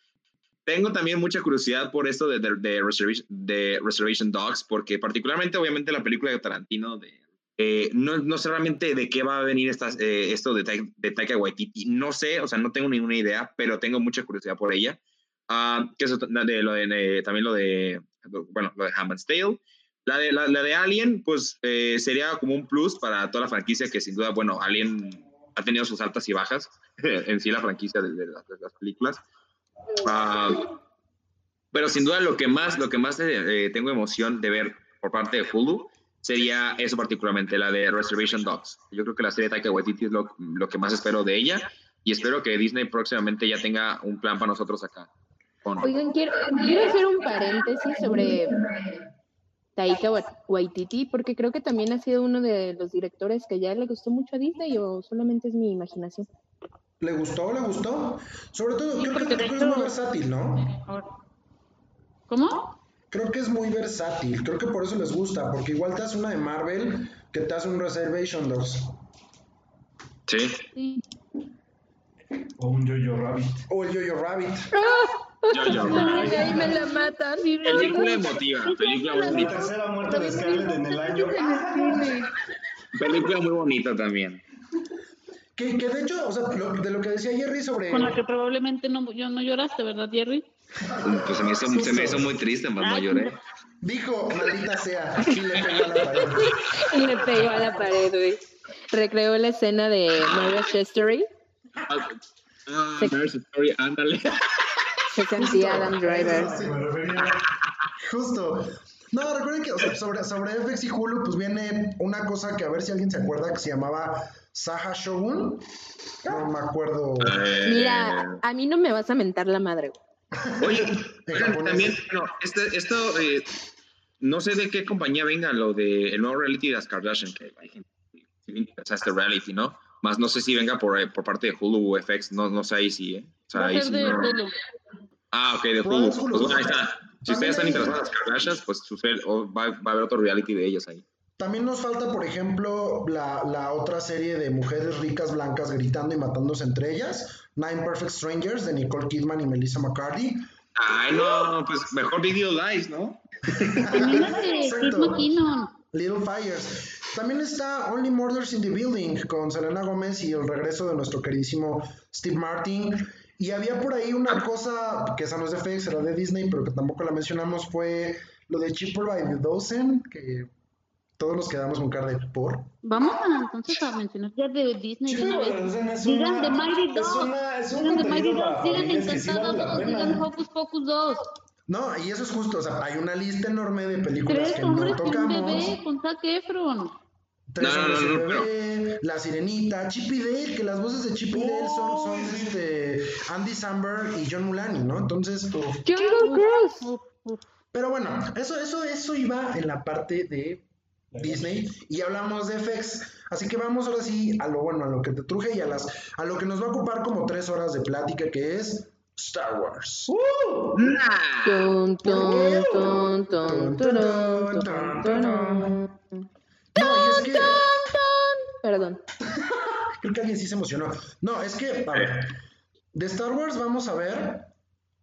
Tengo también mucha curiosidad por esto de, de, Reservation, de Reservation Dogs, porque particularmente, obviamente, la película de Tarantino de eh, no, no, sé realmente de qué va a venir esta, esto de, de Taika Waititi. No sé, o sea, no tengo ninguna idea, pero tengo mucha curiosidad por ella. ah, que es de, lo de, eh, también lo de, bueno, lo de Handmaid's Tale. La de, la, de Alien, pues eh, sería como un plus para toda la franquicia que sin duda, bueno, Alien ha tenido sus altas y bajas *laughs* en sí la franquicia de, las, películas. Ah, pero sin duda lo que más, lo que más eh, tengo emoción de ver por parte de Hulu sería eso particularmente, la de Reservation Dogs. Yo creo que la serie de Taika Waititi es lo, lo, que más espero de ella y espero que Disney próximamente ya tenga un plan para nosotros acá. Oigan, quiero, quiero hacer un paréntesis sobre Taika Waititi, porque creo que también ha sido uno de los directores que ya le gustó mucho a Disney o solamente es mi imaginación. ¿Le gustó? ¿Le gustó? Sobre todo, creo, que, es muy versátil, ¿no? ¿Cómo? Creo que es muy versátil, creo que por eso les gusta, porque igual te hace una de Marvel que te hace un Reservation Dogs. Sí. O un Jojo Rabbit. O el Jojo Rabbit. ¡Ah! Ahí me la matan. Película emotiva. Película muy bonita. La tercera muerte de Scarlett en el año. Película muy bonita también. Que, que de hecho, o sea, de lo que decía Jerry sobre. Con la que probablemente no, yo no lloraste, ¿verdad, Jerry? Pues se me hizo, se me hizo muy triste, más no lloré. Dijo, maldita sea, y le pegó a la pared. Y *laughs* le pegó a la pared, güey. Recreó la escena de Mario Chestery. Ah, ah Story, ándale. *laughs* Se sentía Adam Driver. Justo. No, recuerden que sobre, sobre FX y Hulu, pues viene una cosa que a ver si alguien se acuerda que se llamaba Saha Shogun. No me acuerdo. Eh. Mira, a mí no me vas a mentar la madre. Oye, *laughs* también, no, este, esto, eh, no sé de qué compañía venga lo de el nuevo reality de las Kardashian, que hay gente que este reality, ¿no? Más no sé si venga por, eh, por parte de Hulu o FX, no, no sé ahí si, ¿eh? O sea, ahí sí no. Ah, ok, de Hulu. Pues, ahí está. Si ustedes están interesados en las Kardashians, pues va, va, a haber otro reality de ellas ahí. También nos falta, por ejemplo, la, la, otra serie de mujeres ricas blancas gritando y matándose entre ellas, Nine Perfect Strangers de Nicole Kidman y Melissa McCarthy. Ay, no, pues mejor Video Lies, ¿no? *laughs* Little Fires. También está Only Murders in the Building con Selena Gómez y el regreso de nuestro queridísimo Steve Martin. Y había por ahí una cosa que esa no es de FX, era de Disney, pero que tampoco la mencionamos, fue lo de Cheaper by the Dozen, que todos nos quedamos con cara de por. Vamos a, entonces a mencionar ya de Disney una. Digan de Mighty Dog. Digan de Mighty Dog. Digan Encantada 2. Digan Hocus Pocus 2. No, y eso es justo, o sea, hay una lista enorme de películas que no tocamos. Un bebé con Zac Efron. Tres no, no, no, bebé, La Sirenita, Chip y Dale, que las voces de Chip y Dale son, son este, Andy Samberg y John Mulaney, ¿no? Entonces, Cruise. Pero bueno, eso, eso, eso iba en la parte de Disney y hablamos de FX. Así que vamos ahora sí a lo bueno, a lo que te truje y a las a lo que nos va a ocupar como tres horas de plática, que es Star Wars. Perdón. *laughs* Creo que alguien sí se emocionó. No, es que, a ver, de Star Wars vamos a ver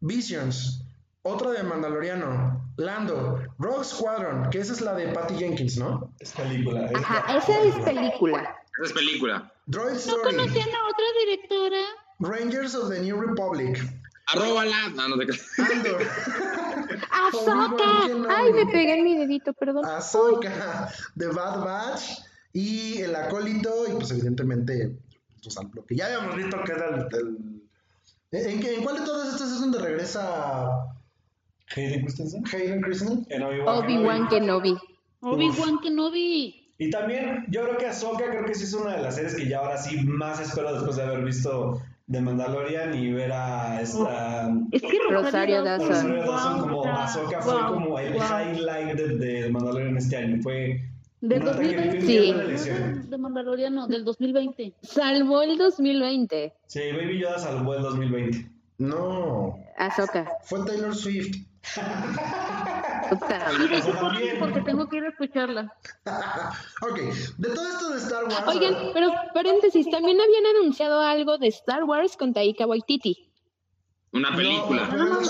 Visions, otra de Mandaloriano, Lando, Rogue Squadron, que esa es la de Patty Jenkins, ¿no? Es película. Ajá, esa es película. Esa es película. Droid Story. ¿No conocían a otra directora? Rangers of the New Republic. Arróbala. No, no te Andor. Ahsoka. Ay, me pegué en mi dedito, perdón. Ahsoka. The Bad Batch. Y el acólito. Y pues evidentemente, Susan lo que ya habíamos visto que era el... ¿En, ¿En, cuál de todas estas es donde regresa Hayden Christensen? Hayden Christensen. Obi-Wan Kenobi. Obi-Wan Kenobi. Y también, yo creo que Ahsoka creo que sí es una de las series que ya ahora sí más espero después de haber visto de Mandalorian y ver a esta es que Rosario Dawson, Rosario Dawson como Ahsoka fue como el highlight de, de, Mandalorian este año fue del 2020 sí. de Mandalorian no, del 2020 salvó el 2020 sí Baby Yoda salvó el 2020 no. Ahsoka. Fue Taylor Swift *laughs* porque tengo que ir a escucharla. ok, de todo esto de Star Wars. Oigan, pero paréntesis, también habían anunciado algo de Star Wars con Taika Waititi. Una película.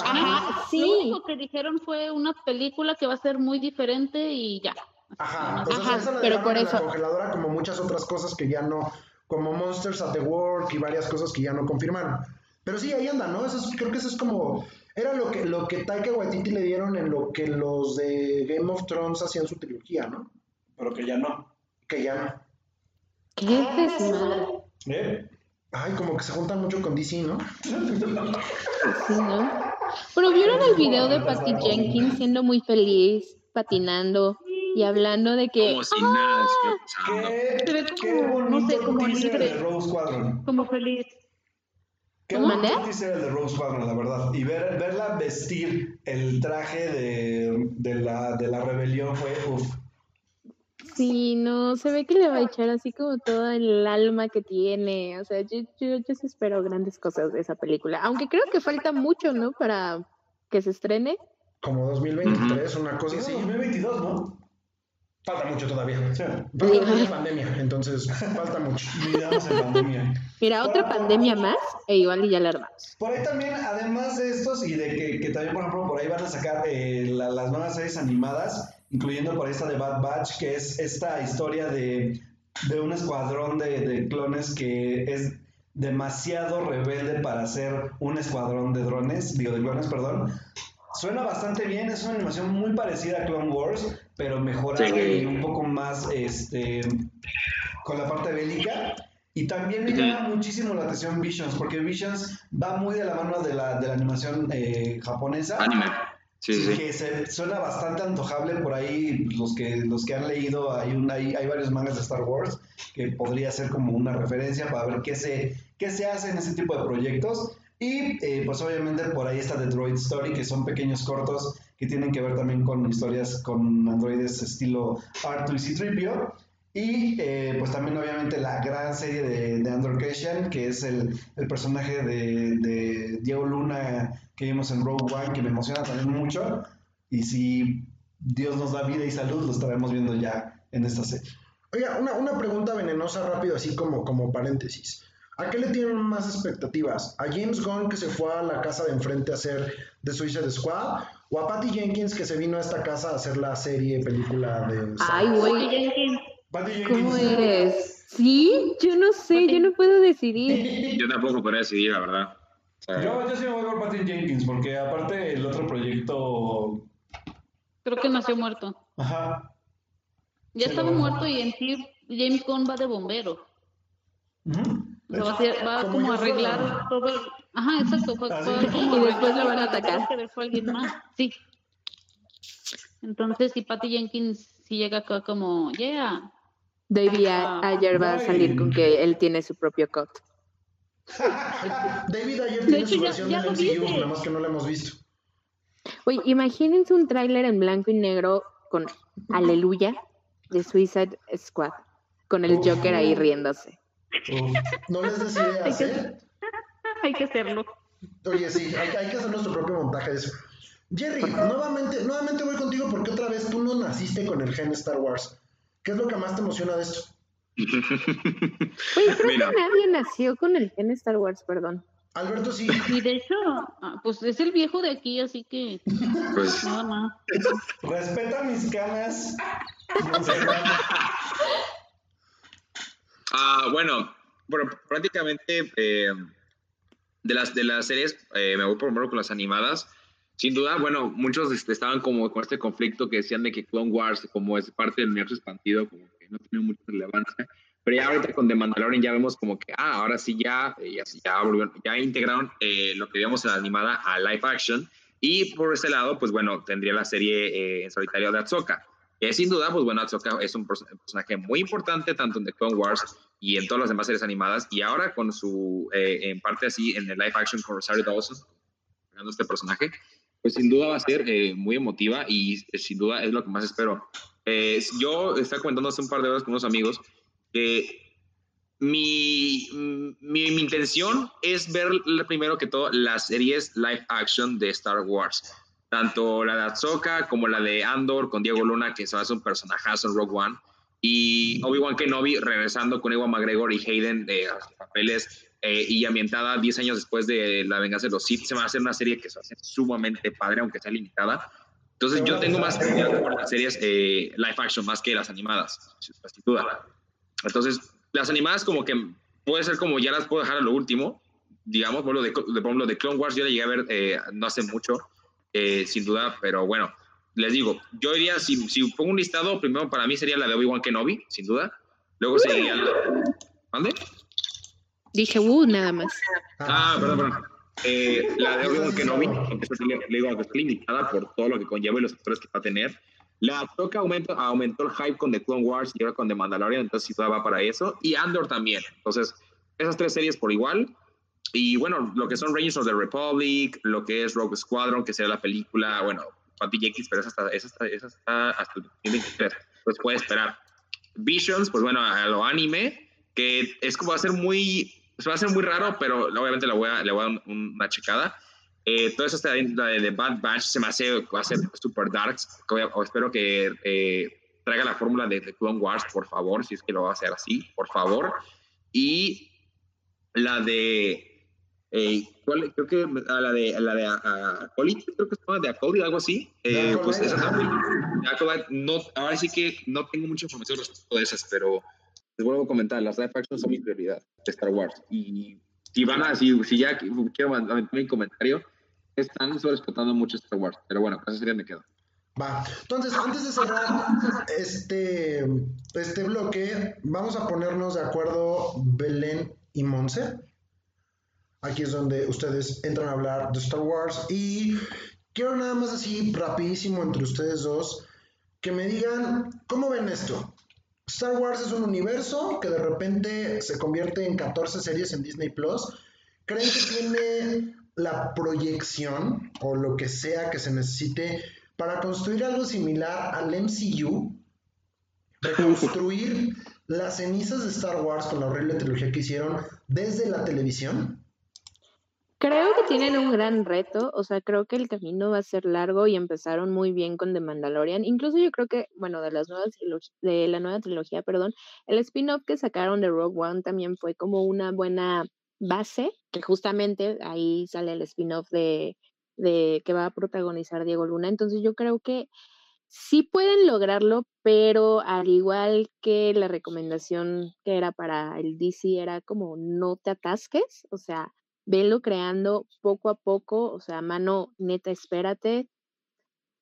Ajá, sí. Lo único que dijeron fue una película que va a ser muy diferente y ya. Ajá, pues Ajá esa la pero por eso. La congeladora como muchas otras cosas que ya no, como Monsters at the Work y varias cosas que ya no confirmaron. Pero sí, ahí anda, ¿no? Eso creo que eso es como Era lo que, lo que Taika Waititi le dieron en lo que los de Game of Thrones hacían su trilogía, ¿no? Pero que ya no. Que ya no. Qué desmadre. ¿Eh? Ay, como que se juntan mucho con DC, ¿no? Sí, ¿no? Pero vieron el video de Patty Jenkins siendo muy feliz, patinando y hablando de que Como si nada. Qué, Se ve qué como, no sé, libre. Como feliz. Qué teaser el de Rose Squadron, la verdad. Y ver, verla vestir el traje de, de, la, de la rebelión fue uff. sí, no, se ve que le va a echar así como todo el alma que tiene. O sea, yo, yo, yo espero grandes cosas de esa película. Aunque creo que falta mucho, ¿no? Para que se estrene. Como 2023, una cosa así. 2022, ¿no? Falta mucho todavía. Sí. Falta pandemia, entonces falta mucho. *laughs* Vivíamos en pandemia. Mira, otra pandemia más e igual y ya la armamos. Por ahí también, además de estos, y de que, que también, por ejemplo, por ahí van a sacar eh, la- las nuevas series animadas, incluyendo por esta de Bad Batch, que es esta historia de, de un escuadrón de, de clones que es demasiado rebelde para ser un escuadrón de drones, digo, de clones, perdón. Suena bastante bien, es una animación muy parecida a Clone Wars, pero mejorada Sí. y un poco más este, con la parte bélica. Y también me llama muchísimo la atención Visions, porque Visions va muy de la mano de la, de la animación eh, japonesa. Anime. Sí, Sí, que se, suena bastante antojable por ahí, los que, los que han leído, hay, un, hay, hay varios mangas de Star Wars que podría ser como una referencia para ver qué se, qué se hace en ese tipo de proyectos. Y eh, pues obviamente por ahí está The Droid Story, que son pequeños cortos que tienen que ver también con historias con androides estilo R2 y C-3PO. Y eh, pues también obviamente la gran serie de, de Andor que es el, el personaje de, de Diego Luna que vimos en Rogue One, que me emociona también mucho. Y si Dios nos da vida y salud, lo estaremos viendo ya en esta serie. Oiga, una, una pregunta venenosa rápido, así como, como paréntesis. ¿A qué le tienen más expectativas? ¿A James Gunn que se fue a la casa de enfrente a hacer The Suicide Squad? ¿O a Patty Jenkins que se vino a esta casa a hacer la serie, película de... Ay, güey, Jenkins. ¿cómo eres? Sí, yo no sé, yo no puedo decidir. Yo tampoco podría decidir, la verdad. O sea, Yo, yo sí me voy por Patty Jenkins, porque aparte el otro proyecto. Creo que nació muerto. Ajá. Ya Sí, estaba muerto y en sí James Gunn va de bombero. Sea, va a, hacer- va Como como a arreglar todo. el- Ajá, exacto. sí. como Y después lo van a atacar. que dejó alguien más. Sí. Entonces, si Patty Jenkins si llega acá como, yeah, David ayer va a salir con que él tiene su propio cut. David ayer tiene hecho, su versión ya del lo MCU, nada más que no la hemos visto. Oye, imagínense un tráiler en blanco y negro con Aleluya de Suicide Squad, con el Joker ahí riéndose. ¿No les des ideas, eh? *laughs* hay que hacerlo. Oye, sí, hay, hay que hacer nuestro propio montaje de eso. Jerry, nuevamente, nuevamente voy contigo porque otra vez tú no naciste con el gen Star Wars. ¿Qué es lo que más te emociona de esto? Oye, creo Mira. que nadie nació con el gen Star Wars, perdón. Alberto, sí. Y de hecho, ah, pues es el viejo de aquí, así que pues, nada más. Respeta mis canas. Ah, bueno, bueno, prácticamente eh, de las de las series eh, me voy por primero con las animadas. Sin duda, bueno, muchos este, estaban como con este conflicto que decían de que Clone Wars, como es parte del universo expandido, como que no tiene mucha relevancia. Pero ya ahorita con The Mandalorian ya vemos como que, ah, ahora sí ya, eh, ya, integraron eh, lo que vimos en la animada a live action. Y por ese lado, pues bueno, tendría la serie en solitario de Ahsoka. Que sin duda, pues bueno, Ahsoka es un perso- personaje muy importante tanto en The Clone Wars y en todas las demás series animadas. Y ahora con su, eh, en parte así, en el live action con Rosario Dawson, este personaje, pues sin duda va a ser eh, muy emotiva y eh, sin duda es lo que más espero. Yo estaba comentando hace un par de horas con unos amigos que mi, mi, mi intención es ver primero que todo las series live action de Star Wars. Tanto la de Ahsoka como la de Andor con Diego Luna, que se hacer un personajazo en Rogue One. Y Obi-Wan Kenobi regresando con Ewan McGregor y Hayden de sus papeles eh, y ambientada 10 años después de la venganza de los Sith. Se va a hacer una serie que se hacer sumamente padre, aunque sea limitada. Entonces yo tengo más por las series eh, live action más que las animadas, sin duda. Entonces, las animadas como que puede ser como ya las puedo dejar a lo último. digamos, por, lo de, por ejemplo, de Clone Wars yo la llegué a ver eh, no hace mucho, eh, sin duda, pero bueno, les digo, yo diría, si, si pongo un listado, primero para mí sería la de Obi-Wan Kenobi, sin duda. Luego seguiría la... ¿Mande? Dije, uh, nada más. Ah, perdón, perdón. Eh, la de Obi-Wan Kenobi, aunque está, le digo, está limitada por todo lo que conlleva y los actores que va a tener. La toca aumentó, aumentó el hype con The Clone Wars y ahora con The Mandalorian, entonces sí va para eso. Y Andor también. Entonces, esas tres series por igual. Y bueno, lo que son Rangers of the Republic, lo que es Rogue Squadron, que será la película, bueno, Patty X, pero esa está, esa está, esa está hasta el 2023. Pues puede esperar. Visions, pues bueno, a lo anime, que es como va a ser muy, va a ser muy raro, pero obviamente le voy a, le voy a dar una checada. Eh, todo eso está la de, Bad Batch se me hace, va a ser super dark. espero que eh, traiga la fórmula de, de, Clone Wars, por favor, si es que lo va a hacer así, por favor. Y la de. Eh, ¿cuál? Creo que la de la de Acolyte, creo que es de Acolyte, algo así. Eh, pues esa también. No, ahora sí que no tengo mucha información respecto de esas, pero les vuelvo a comentar: las live actions son mi prioridad de Star Wars. Y si van a, si, si ya quiero mandar mi comentario, están sobreexplotando mucho Star Wars. Pero bueno, eso sería me quedo. Va. Entonces, antes de cerrar este, este bloque, vamos a ponernos de acuerdo Belén y Monse. Aquí es donde ustedes entran a hablar de Star Wars y quiero nada más así rapidísimo entre ustedes dos que me digan cómo ven esto. Star Wars es un universo que de repente se convierte en 14 series en Disney Plus. ¿Creen que tiene la proyección o lo que sea que se necesite para construir algo similar al MCU? Reconstruir las cenizas de Star Wars con la horrible trilogía que hicieron desde la televisión. Creo que tienen un gran reto, o sea, creo que el camino va a ser largo y empezaron muy bien con The Mandalorian. Incluso yo creo que, bueno, de las nuevas de la nueva trilogía, perdón, el spin-off que sacaron de Rogue One también fue como una buena base, que justamente ahí sale el spin-off de, de que va a protagonizar Diego Luna. Entonces yo creo que sí pueden lograrlo, pero al igual que la recomendación que era para el DC era como no te atasques, o sea, velo creando poco a poco, o sea, mano neta, espérate.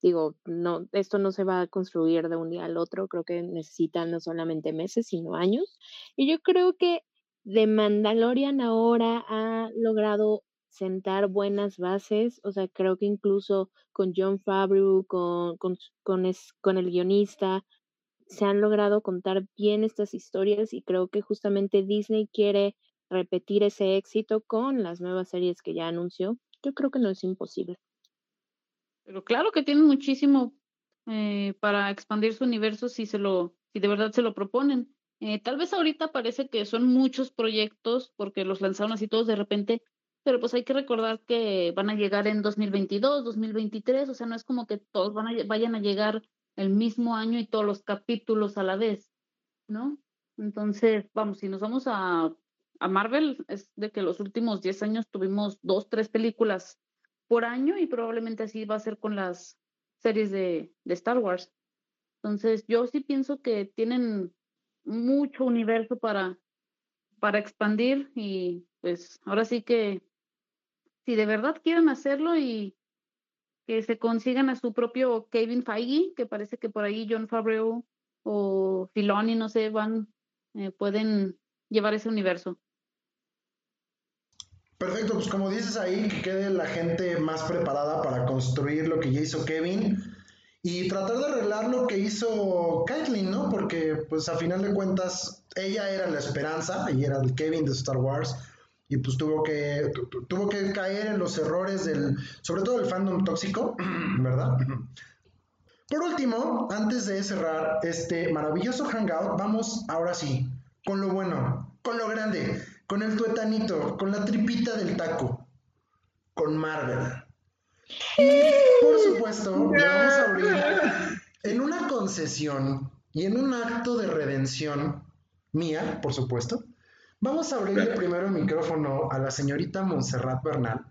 Digo, no, esto no se va a construir de un día al otro, creo que necesitan no solamente meses, sino años. Y yo creo que The Mandalorian ahora ha logrado sentar buenas bases, o sea, creo que incluso con John Favreau, con, con, con, es, con el guionista, se han logrado contar bien estas historias y creo que justamente Disney quiere repetir ese éxito con las nuevas series que ya anunció, yo creo que no es imposible. Pero claro que tienen muchísimo eh, para expandir su universo si se lo, si de verdad se lo proponen. Eh, tal vez ahorita parece que son muchos proyectos porque los lanzaron así todos de repente, pero pues hay que recordar que van a llegar en 2022, 2023, o sea, no es como que todos van a, vayan a llegar el mismo año y todos los capítulos a la vez, ¿no? Entonces, vamos, si nos vamos a a Marvel es de que los últimos 10 años tuvimos dos, tres películas por año y probablemente así va a ser con las series de, de Star Wars. Entonces, yo sí pienso que tienen mucho universo para, para expandir y pues ahora sí que si de verdad quieren hacerlo y que se consigan a su propio Kevin Feige, que parece que por ahí John Favreau o Filoni, no sé, van, eh, pueden llevar ese universo. Perfecto, pues como dices ahí, que quede la gente más preparada para construir lo que ya hizo Kevin y tratar de arreglar lo que hizo Kathleen, ¿no? Porque pues a final de cuentas ella era la esperanza, y era el Kevin de Star Wars y pues tuvo que tuvo que caer en los errores del sobre todo el fandom tóxico, *clears throat* ¿verdad? Por último, antes de cerrar este maravilloso hangout, vamos ahora sí con lo bueno, con lo grande con el tuetanito, con la tripita del taco, con Marvel. Y por supuesto, vamos a abrir en una concesión y en un acto de redención mía, por supuesto. Vamos a abrirle primero el micrófono a la señorita Montserrat Bernal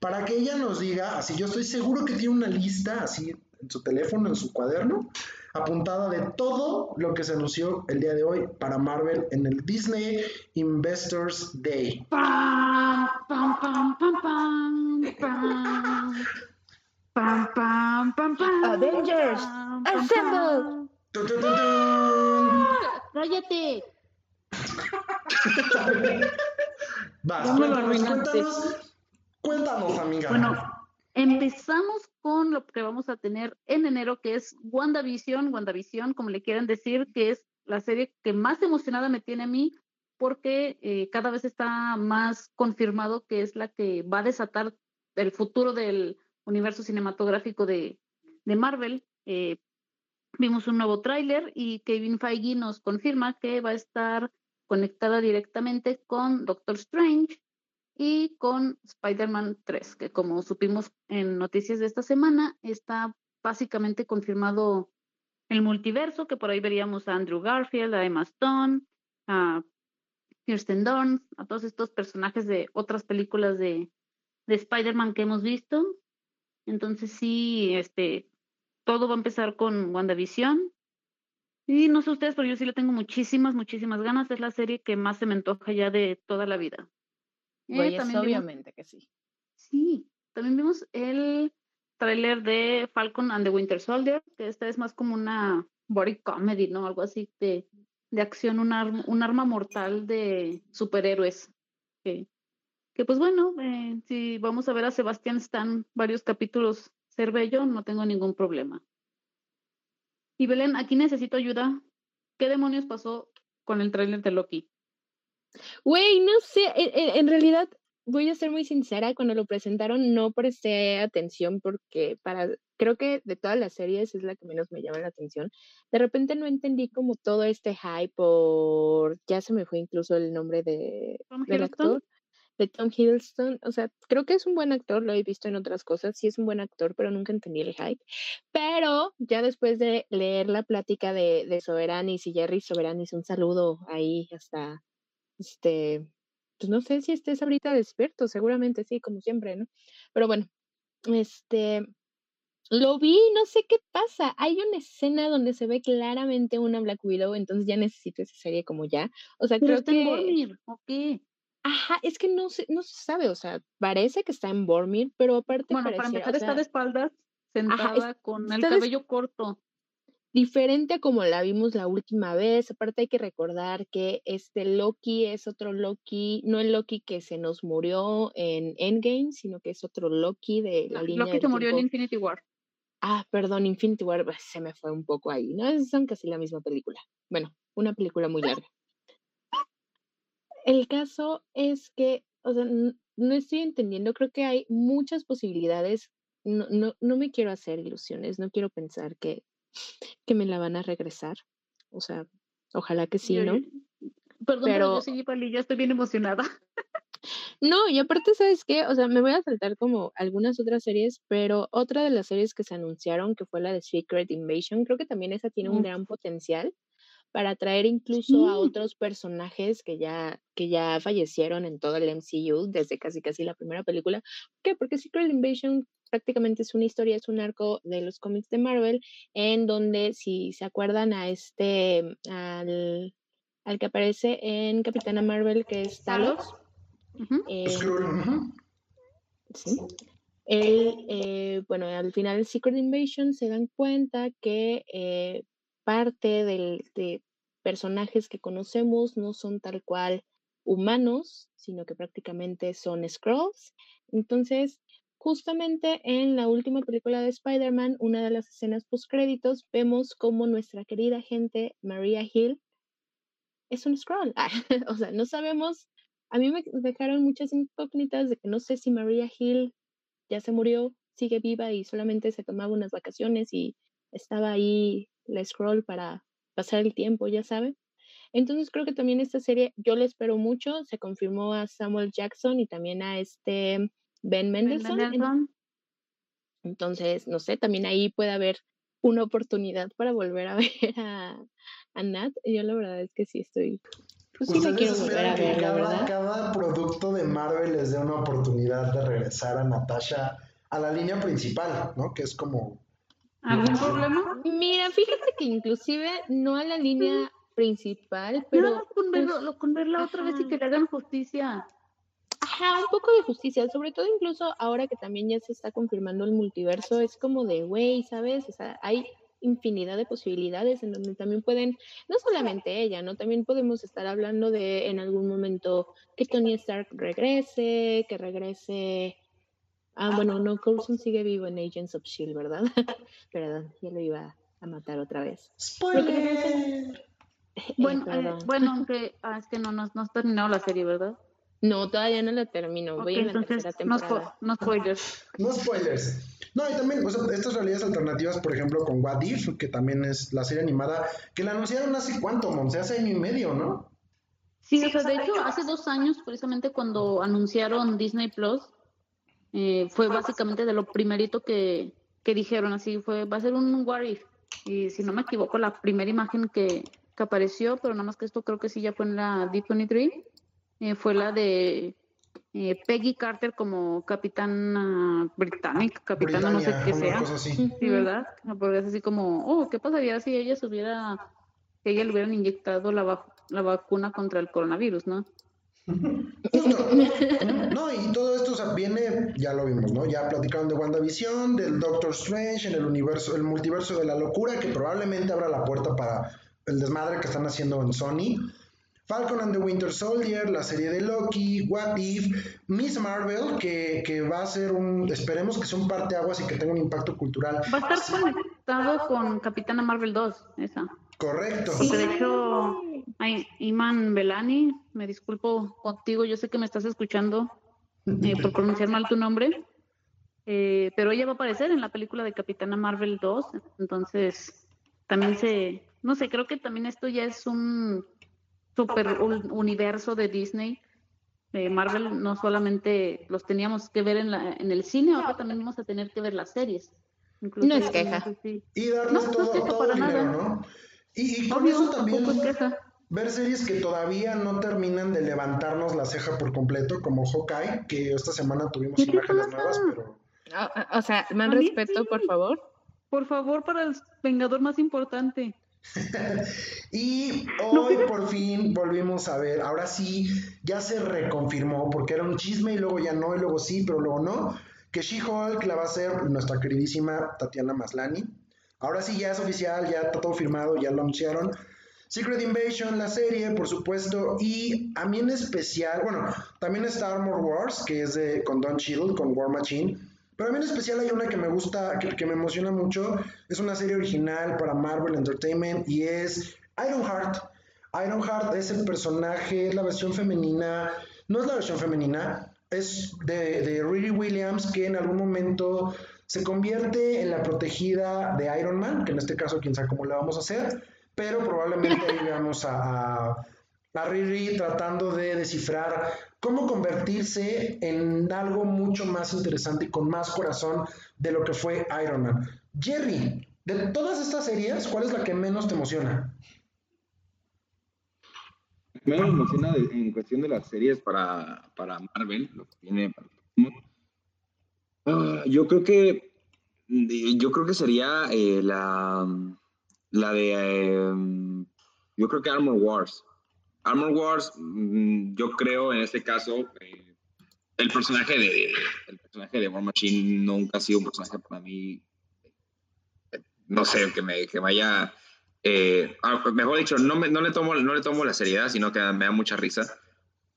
para que ella nos diga, así yo estoy seguro que tiene una lista así en su teléfono, en su cuaderno, apuntada de todo lo que se anunció el día de hoy para Marvel en el Disney Investors Day. Pam, pam, pam, pam, pam, pam. Pam, pam, pam, pam. Avengers, assemble. pam. ¡Tu, tu, tu, tu! Cállate. *laughs* Vas, lo cuéntanos, cuéntanos, cuéntanos, amiga. Bueno, empezamos con lo que vamos a tener en enero, que es WandaVision, WandaVision, como le quieran decir, que es la serie que más emocionada me tiene a mí, porque eh, cada vez está más confirmado que es la que va a desatar el futuro del universo cinematográfico de, de Marvel. Eh, vimos un nuevo tráiler y Kevin Feige nos confirma que va a estar conectada directamente con Doctor Strange y con Spider-Man 3, que como supimos en noticias de esta semana, está básicamente confirmado el multiverso, que por ahí veríamos a Andrew Garfield, a Emma Stone, a Kirsten Dunst, a todos estos personajes de otras películas de, de Spider-Man que hemos visto. Entonces sí, este, todo va a empezar con WandaVision. Y no sé ustedes, pero yo sí le tengo muchísimas, muchísimas ganas. Es la serie que más se me antoja ya de toda la vida. Eh, Güey, vimos- obviamente que sí. Sí, también vimos el tráiler de Falcon and the Winter Soldier, que esta es más como una body comedy, ¿no? Algo así de, de acción, un, arm- un arma mortal de superhéroes. Que, que pues bueno, eh, si vamos a ver a Sebastián Stan varios capítulos ser bello, no tengo ningún problema. Y Belén, aquí necesito ayuda. ¿Qué demonios pasó con el tráiler de Loki? Güey, no sé, en, realidad voy a ser muy sincera, cuando lo presentaron no presté atención porque para, creo que de todas las series es la que menos me llama la atención. De repente no entendí como todo este hype por, ya se me fue incluso el nombre de, Tom del Hiddleston. actor, de Tom Hiddleston. O sea, creo que es un buen actor, lo he visto en otras cosas, sí es un buen actor, pero nunca entendí el hype. Pero ya después de leer la plática de, de Soberanis y Jerry Soberanis, un saludo ahí hasta este, pues no sé si estés ahorita despierto, seguramente sí, como siempre, ¿no? Pero bueno, este, lo vi, no sé qué pasa. Hay una escena donde se ve claramente una Black Widow, entonces ya necesito esa serie como ya. O sea, Pero creo está en que, Bormir, ¿o qué? ajá, es que no se, no se sabe, o sea, parece que está en Bormir, pero aparte Bueno, para empezar o está de espaldas, sentada con el cabello corto. Diferente a como la vimos la última vez. Aparte hay que recordar que este Loki es otro Loki, no el Loki que se nos murió en Endgame, sino que es otro Loki de la línea Loki se murió en. Infinity War. Ah, perdón, Infinity War se me fue un poco ahí, ¿no? Son casi la misma película. Bueno, una película muy larga. El caso es que, o sea, no estoy entendiendo, creo que hay muchas posibilidades. No, no, no me quiero hacer ilusiones, no quiero pensar que, que me la van a regresar. O sea, ojalá que sí, ¿no? Perdón, pero, yo Pero- sí, Pali, ya estoy bien emocionada. No, y aparte, ¿sabes qué? O sea, me voy a saltar como algunas otras series, pero otra de las series que se anunciaron, que fue la de Secret Invasion, creo que también esa tiene un gran potencial para atraer incluso a otros personajes que ya, que ya fallecieron en todo el MCU desde casi casi la primera película. ¿Por qué? Porque Secret Invasion prácticamente es una historia, es un arco de los cómics de Marvel, en donde, si se acuerdan a este, al, al que aparece en Capitana Marvel, que es Talos. Eh, ujú. Sí. Él, eh, bueno, al final de Secret Invasion se dan cuenta que eh, parte del, de personajes que conocemos no son tal cual humanos, sino que prácticamente son Skrulls. Entonces, justamente en la última película de Spider-Man, una de las escenas postcréditos, vemos como nuestra querida gente Maria Hill es un Skrull. *laughs* o sea, no sabemos a mí me dejaron muchas incógnitas de que no sé si Maria Hill ya se murió, sigue viva y solamente se tomaba unas vacaciones y estaba ahí la scroll para pasar el tiempo, ya saben. Entonces creo que también esta serie yo le espero mucho, se confirmó a Samuel Jackson y también a este Ben Ben Mendelsohn. en- Mendelsohn. Entonces, no sé, también ahí puede haber una oportunidad para volver a *laughs* ver a, a Nat. Yo la verdad es que sí estoy, pues sí la Ustedes quiero volver a la cada, verdad. cada producto de Marvel les dé una oportunidad de regresar a Natasha a la línea principal, ¿no? Que es como ¿Algún problema? Mira, fíjate que inclusive no a la línea principal, pero no, con verlo, pues, con verla otra vez y que le hagan justicia. Ajá, un poco de justicia, sobre todo incluso ahora que también ya se está confirmando el multiverso, es como de, güey, ¿sabes? O sea, hay infinidad de posibilidades en donde también pueden, no solamente ella, ¿no? También podemos estar hablando de en algún momento que Tony Stark regrese, que regrese... Ah, bueno, no, Coulson sigue vivo en Agents of S.H.I.E.L.D., ¿verdad? *laughs* Perdón, ya lo iba a matar otra vez. ¡Spoiler! Eh, Bueno, eh, bueno, aunque ah, es que no, no, no has terminado la serie, ¿verdad? No, todavía no la termino, voy Ok, en la entonces, tercera no, temporada. no spoilers. No spoilers. No, y también, o sea, estas realidades alternativas, por ejemplo, con What If, que también es la serie animada, que la anunciaron hace cuánto, Monse, hace año y medio, ¿no? Sí, o sea, de hecho, hace dos años, precisamente cuando anunciaron Disney Plus, eh, fue básicamente de lo primerito que, que dijeron, así fue, va a ser un What If. Y si no me equivoco, la primera imagen que, que apareció, pero nada más que esto creo que sí ya fue en la D23, eh, fue la de eh, Peggy Carter como capitana británica, capitana no sé qué sea. cosa así. Sí, ¿verdad? Porque es así como, oh, ¿qué pasaría si ella se hubiera, que ella le hubieran inyectado la, va- la vacuna contra el coronavirus, ¿no? *laughs* No, y todo esto o sea, viene, ya lo vimos, ¿no? Ya platicaron de WandaVision, del Doctor Strange, en el universo, el multiverso de la locura, que probablemente abra la puerta para el desmadre que están haciendo en Sony. Falcon and the Winter Soldier, la serie de Loki, What If, Miss Marvel, que, que va a ser un, esperemos que sea un parteaguas y que tenga un impacto cultural. Va a estar conectado con Capitana Marvel 2, esa. Correcto. Porque de hecho, ay, Iman Belani, me disculpo contigo, yo sé que me estás escuchando eh, por pronunciar mal tu nombre, eh, pero ella va a aparecer en la película de Capitana Marvel 2, entonces también se, no sé, creo que también esto ya es un super un- universo de Disney. Eh, Marvel no solamente los teníamos que ver en, la, en el cine, ahora también vamos a tener que ver las series. Incluso No es queja. Y darles No, no todo, es queja todo para el dinero, nada. ¿no? Y, y con Obvio, eso también es queja. ver series que todavía no terminan de levantarnos la ceja por completo, como Hawkeye, que esta semana tuvimos ¿Qué te imágenes pasa? nuevas, pero O, o sea, más respeto, sí. por favor. Por favor, para el Vengador más importante. *laughs* Y hoy por fin volvimos a ver, ahora sí, ya se reconfirmó, porque era un chisme y luego ya no, y luego sí, pero luego no, que She-Hulk la va a hacer nuestra queridísima Tatiana Maslani. Ahora sí ya es oficial, ya está todo firmado, ya lo anunciaron. Secret Invasion, la serie, por supuesto, y a mí en especial, bueno, también está Armor Wars, que es de, con Don Cheadle, con War Machine, pero a mí en especial hay una que me gusta, que, me emociona mucho, es una serie original para Marvel Entertainment y es Ironheart. Ironheart es el personaje, es la versión femenina, no es la versión femenina, es de, de Riri Williams que en algún momento se convierte en la protegida de Iron Man, que en este caso quién sabe cómo le vamos a hacer, pero probablemente ahí veamos a, a Riri tratando de descifrar cómo convertirse en algo mucho más interesante y con más corazón de lo que fue Iron Man. Jerry, de todas estas series, ¿cuál es la que menos te emociona? Me emociona en cuestión de las series para, para Marvel, lo que tiene. Ah, yo creo que yo creo que sería eh, la, la de eh, yo creo que Armor Wars. Armor Wars, mm, yo creo en este caso eh, el personaje de el personaje de War Machine nunca ha sido un personaje para mí eh, no sé que me que vaya eh, ah, mejor dicho, no, me- no, le tomo, no le tomo la seriedad, sino que me da mucha risa,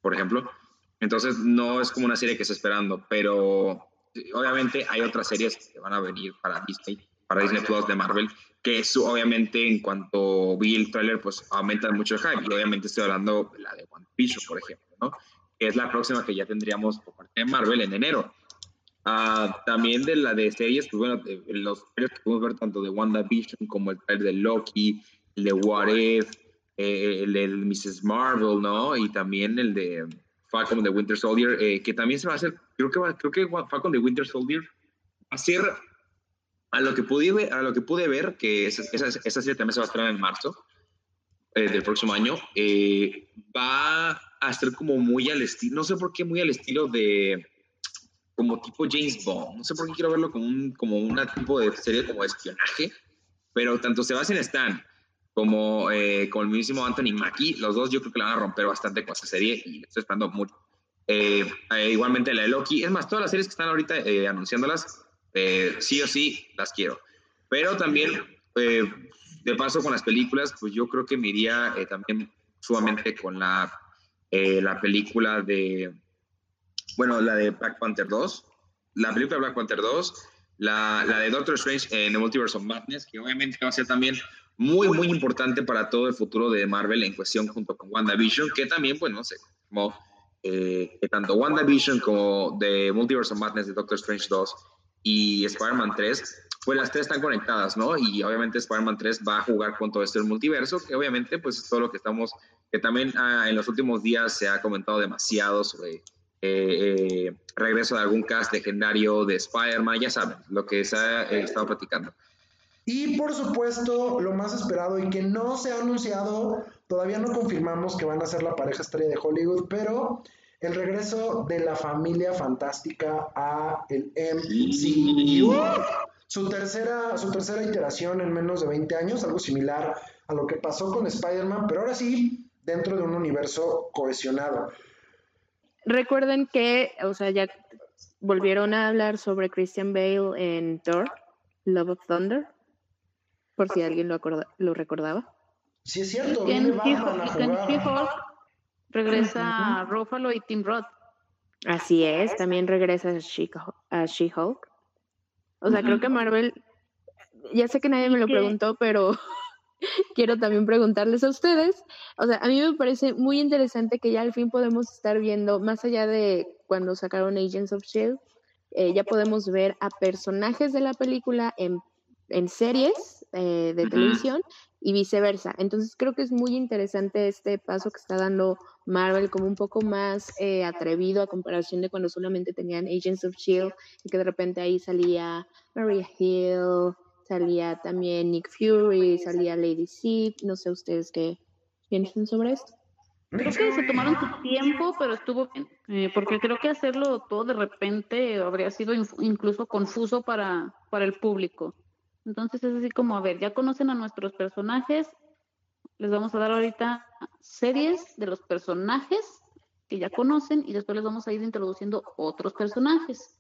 por ejemplo. Entonces, no es como una serie que estoy esperando, pero obviamente hay otras series que van a venir para Disney, para Disney Plus de Marvel, que es obviamente en cuanto vi el tráiler, pues aumenta mucho el hype. Y obviamente estoy hablando de la de One Piece, por ejemplo, ¿no? Que es la próxima que ya tendríamos por de Marvel en enero. Ah, también de la de series, pues bueno, los trailers que podemos ver tanto de WandaVision como el trailer de Loki, el de What If, eh, el de Mrs. Marvel, ¿no? Y también el de Falcon de Winter Soldier, eh, que también se va a hacer, creo que, va- creo que Falcon de Winter Soldier va a ser, a lo que pude a lo que pude ver que esa, esa, esa serie también se va a estrenar en marzo eh, del próximo año, eh, va a ser como muy al estilo, no sé por qué muy al estilo de como tipo James Bond. No sé por qué quiero verlo como un como una tipo de serie como de espionaje, pero tanto Sebastian Stan como eh, el mismísimo Anthony Mackie, los dos yo creo que la van a romper bastante con esa serie y estoy esperando mucho. Eh, eh, igualmente la de Loki, es más, todas las series que están ahorita eh, anunciándolas, eh, sí o sí las quiero. Pero también, eh, de paso con las películas, pues yo creo que me iría eh, también sumamente con la, eh, la película de, bueno, la de Black Panther 2, la película de Black Panther 2, la, la de Doctor Strange en The Multiverse of Madness, que obviamente va a ser también muy, muy importante para todo el futuro de Marvel en cuestión junto con WandaVision, que también, pues no sé, como eh, tanto WandaVision como The Multiverse of Madness de Doctor Strange 2 y Spider-Man 3, pues las tres están conectadas, ¿no? Y obviamente Spider-Man 3 va a jugar con todo esto del multiverso, que obviamente pues es todo lo que estamos, que también ah, en los últimos días se ha comentado demasiado sobre eh, eh, regreso de algún cast legendario de Spider-Man, ya saben, lo que se ha eh, estado platicando. Y por supuesto, lo más esperado y que no se ha anunciado, todavía no confirmamos que van a ser la pareja estrella de Hollywood, pero el regreso de la familia fantástica a el MCU. Su tercera, su tercera iteración en menos de 20 años, algo similar a lo que pasó con Spider-Man, pero ahora sí, dentro de un universo cohesionado. Recuerden que, o sea, ya volvieron a hablar sobre Christian Bale en Thor, Love of Thunder, por si alguien lo, acorda- lo recordaba. Sí es cierto, Y viene en Batman a jugar. Regresa Ruffalo y Tim Roth. Así es, también regresa a She- a She-Hulk. O sea, creo que Marvel, ya sé que nadie me lo preguntó, pero *laughs* quiero también preguntarles a ustedes. O sea, a mí me parece muy interesante que ya al fin podemos estar viendo, más allá de cuando sacaron Agents of Shield, eh, ya podemos ver a personajes de la película en, en series eh, de televisión y viceversa. Entonces creo que es muy interesante este paso que está dando Marvel como un poco más eh, atrevido a comparación de cuando solamente tenían Agents of Shield y que de repente ahí salía Maria Hill, salía también Nick Fury, salía Lady Sif, no sé ustedes qué piensan sobre esto. Creo que se tomaron su tiempo, pero estuvo bien, eh, porque creo que hacerlo todo de repente habría sido incluso confuso para, para el público. Entonces es así como, a ver, ya conocen a nuestros personajes, les vamos a dar ahorita series de los personajes que ya conocen y después les vamos a ir introduciendo otros personajes.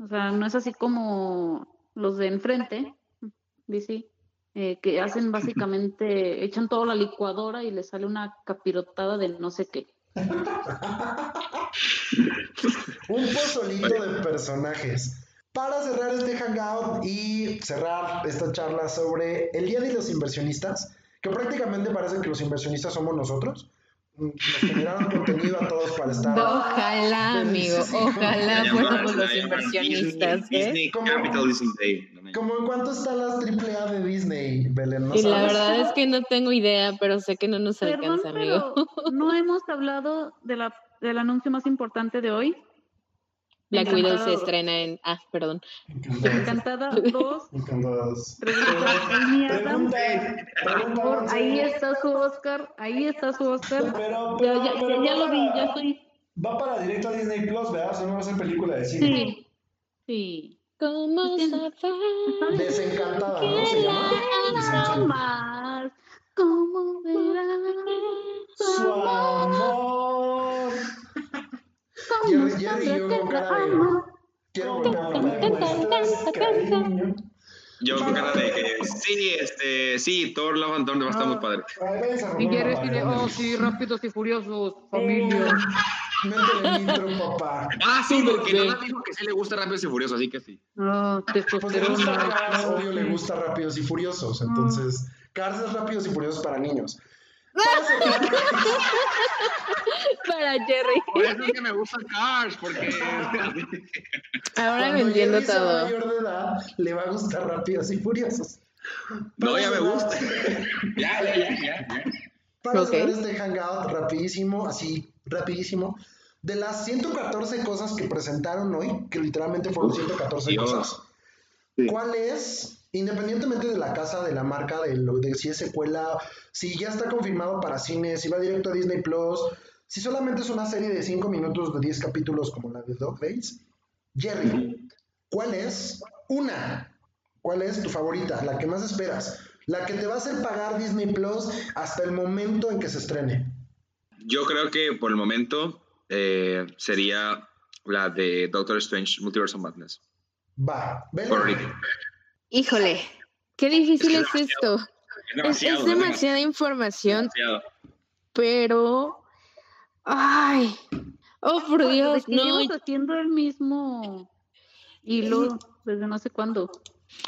O sea, no es así como los de enfrente, DC, eh, que hacen básicamente, echan todo a la licuadora y les sale una capirotada de no sé qué. *laughs* Un pozolito de personajes. Para cerrar este hangout y cerrar esta charla sobre el Día de los Inversionistas, que prácticamente parece que los inversionistas somos nosotros. Mm, Nos generaron contenido a todos para estar. Ojalá, amigo, ojalá fuéramos los inversionistas. Disney, ¿eh? Disney ¿Cómo? Capital Disney Day. ¿Cómo en cuánto están las AAA de Disney, Belén? ¿No Y la sabes? verdad es que no tengo idea, pero sé que no nos Perdón, alcanza, amigo. pero no hemos hablado de la, del anuncio más importante de hoy. Black Widow se estrena en. Ah, perdón. Encantada *laughs* 2, Encantados. regresa Amy Adams. Pregunta, pregunta, Por Monse. ahí está su Oscar, ahí está su Oscar. Pero, Ya, pero, ya, pero ya lo vi, para- ya estoy. Va para directo a Disney Plus, ¿verdad? O sea, no va a ser película de cine. Sí, sí. ¿Cómo saber Desencantada, ¿no? Se llama. Desencantada. ¿cómo verás? Su amor. ¿Cómo Jerry- Jerry y yo con cara de-? Quiero cariño. Yo con cara de que sí, este, sí, Thor Love and Thunder va a estar muy padre. Ay, váyanse a Y Jerry banana. oh sí, rápidos y furiosos, familia. Métele el intro, papá. Ah, sí, porque nada dijo que sí le gusta Rápidos y Furiosos, así que sí. Ah, le gusta testosterona. Obvio le gusta Rápidos y Furiosos. Entonces, Cars es Rápidos y Furiosos para niños. Para Jerry? Por eso es que me gusta Cars, porque... *laughs* Ahora lo entiendo Jerry sea todo. mayor de edad, le va a gustar Rápidos y Furiosos. No, ya me gusta. *laughs* Ya, ya, ya, ya. ya. Para Ok. cerrar este hangout rapidísimo, así rapidísimo, de las 114 cosas que presentaron hoy, que literalmente fueron 114 Dios. cosas, Sí. ¿cuál es, independientemente de la casa, de la marca, de, lo, de si es secuela, si ya está confirmado para cine, si va directo a Disney Plus, si solamente es una serie de 5 minutos de 10 capítulos como la de Dog Days, Jerry, ¿cuál es una? ¿Cuál es tu favorita? La que más esperas. La que te va a hacer pagar Disney Plus hasta el momento en que se estrene. Yo creo que por el momento eh, sería la de Doctor Strange Multiverse of Madness. Va, ven. Por ahorita. Híjole, qué difícil Es es, que es esto. Es Es, demasiado. es es demasiada información, demasiado. pero. Ay. Oh, por Dios, De que no. haciendo el mismo hilo desde no sé cuándo.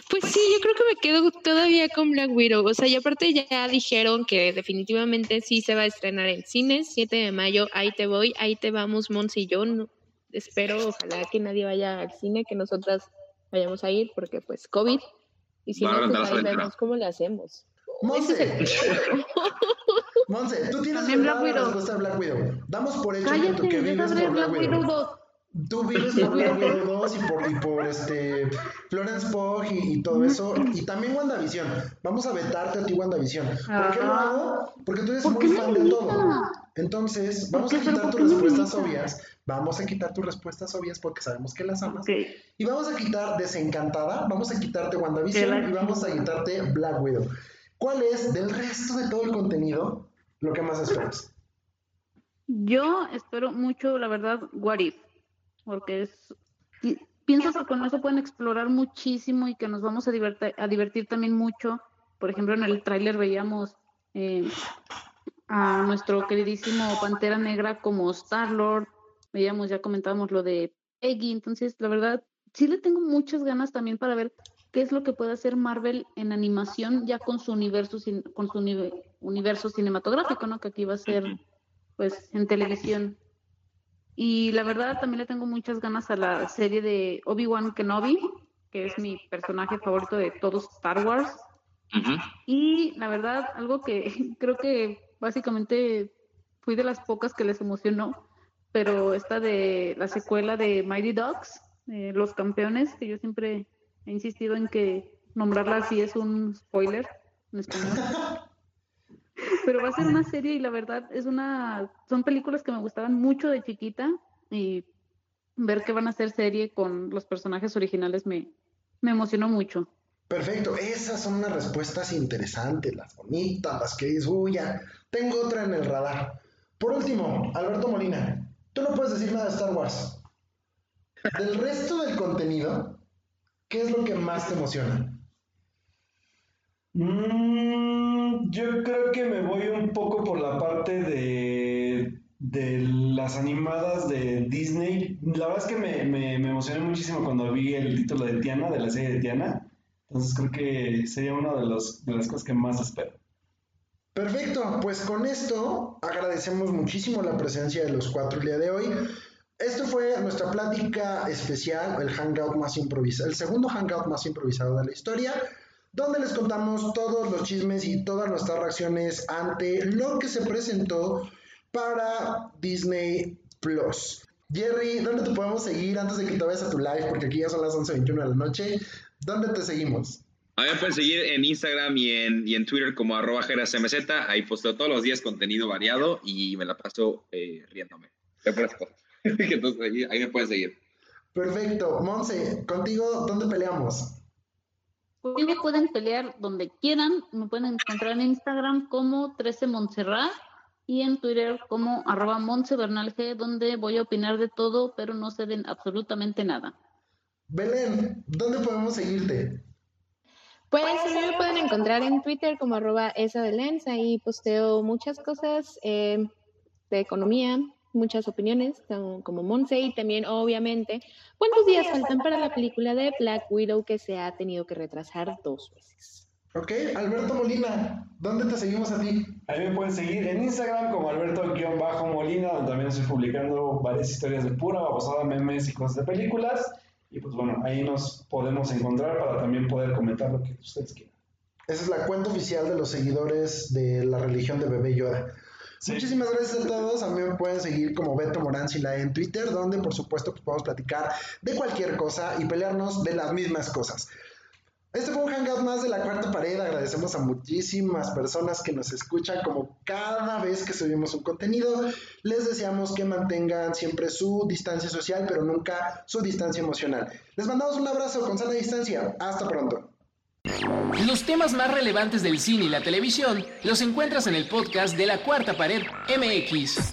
Pues sí, yo creo que me quedo todavía con Black Widow. O sea, y aparte ya dijeron que definitivamente sí se va a estrenar en cines, 7 de mayo. Ahí te voy, ahí te vamos, Mons y yo. No- espero, ojalá que nadie vaya al cine, que nosotras vayamos a ir, porque pues COVID. Y si a no, pues ahí vemos cómo le hacemos. Monse. *laughs* Monse, tú tienes que Black la Widow. respuesta de Black Widow. Damos por hecho que tú Cállate, que vives por Black Black Widow. Widow 2. Tú vives por Black Widow 2 y por, y por este Florence Pugh y, y todo eso. Y también WandaVision. Vamos a vetarte a ti WandaVision. ¿Por qué lo hago? Porque tú eres ¿Por muy fan de todo. Entonces, vamos a quitar tus respuestas obvias. Vamos a quitar tus respuestas obvias porque sabemos que las amas. Y vamos a quitar Desencantada, vamos a quitarte WandaVision y vamos a quitarte Black Widow. ¿Cuál es del resto de todo el contenido lo que más esperas? Yo espero mucho, la verdad, What If, porque es, pi- pienso que con eso pueden explorar muchísimo y que nos vamos a divertir, a divertir también mucho. Por ejemplo, en el tráiler veíamos eh, a nuestro queridísimo Pantera Negra como Star-Lord, veíamos, ya comentábamos lo de Peggy, entonces, la verdad, sí le tengo muchas ganas también para ver qué es lo que puede hacer Marvel en animación ya con su universo, con su unive- universo cinematográfico, ¿no? Que aquí va a ser pues en televisión. Y la verdad también le tengo muchas ganas a la serie de Obi-Wan Kenobi, que es mi personaje favorito de todos Star Wars. Ujú. Y la verdad, algo que *laughs* creo que básicamente fui de las pocas que les emocionó, pero esta de la secuela de Mighty Ducks, eh, Los Campeones, que yo siempre he insistido en que nombrarla así es un spoiler en español. *laughs* Pero va a ser una serie y la verdad es una, son películas que me gustaban mucho de chiquita y ver que van a hacer serie con los personajes originales me, me emocionó mucho. Perfecto, esas son unas respuestas interesantes, las bonitas, las que dices, uy, ya, tengo otra en el radar. Por último, Alberto Molina, tú no puedes decir nada de Star Wars. Del resto del contenido, ¿qué es lo que más te emociona? Mm, yo creo que me voy un poco por la parte de, las animadas de Disney. La verdad es que me emocioné muchísimo cuando vi el título de Tiana, de la serie de Tiana. Entonces creo que sería una de, los, de las cosas que más espero. Perfecto, pues con esto agradecemos muchísimo la presencia de los cuatro el día de hoy. Esto fue nuestra plática especial, el hangout más improvisado, el segundo hangout más improvisado de la historia, donde les contamos todos los chismes y todas nuestras reacciones ante lo que se presentó para Disney Plus. Jerry, ¿dónde te podemos seguir antes de que te vayas a tu live? Porque aquí ya son las 11.21 de la noche. ¿Dónde te seguimos? A mí me pueden seguir en Instagram y en, y en Twitter como arroba jerasmz. Ahí posteo todos los días contenido variado y me la paso eh, riéndome de cosas. *laughs* Entonces ahí, ahí me pueden seguir. Perfecto. Monse, contigo, ¿dónde peleamos? Conmigo pueden pelear donde quieran, me pueden encontrar en Instagram como 13 Montserrat y en Twitter como arroba Montse Bernal G, donde voy a opinar de todo, pero no ceden absolutamente nada. Belén, ¿dónde podemos seguirte? Pues a mí me pueden encontrar en Twitter como arroba esa de Lens, ahí posteo muchas cosas eh, de economía, muchas opiniones, como, como Monse, y también obviamente cuántos días faltan para la película de Black Widow que se ha tenido que retrasar dos veces. Ok, Alberto Molina, ¿dónde te seguimos a ti? A mí me pueden seguir en Instagram como Alberto-Molina, donde también estoy publicando varias historias de pura babosada, memes y cosas de películas. Y pues bueno, ahí nos podemos encontrar para también poder comentar lo que ustedes quieran. Esa es la cuenta oficial de los seguidores de la religión de Bebé Yoda. Sí. Muchísimas gracias a todos. A mí me pueden seguir como Beto Morancila en Twitter, donde por supuesto pues, podemos platicar de cualquier cosa y pelearnos de las mismas cosas. Este fue un hangout más de la cuarta pared. Agradecemos a muchísimas personas que nos escuchan como cada vez que subimos un contenido. Les deseamos que mantengan siempre su distancia social, pero nunca su distancia emocional. Les mandamos un abrazo con sana distancia. Hasta pronto. Los temas más relevantes del cine y la televisión los encuentras en el podcast de la cuarta pared MX.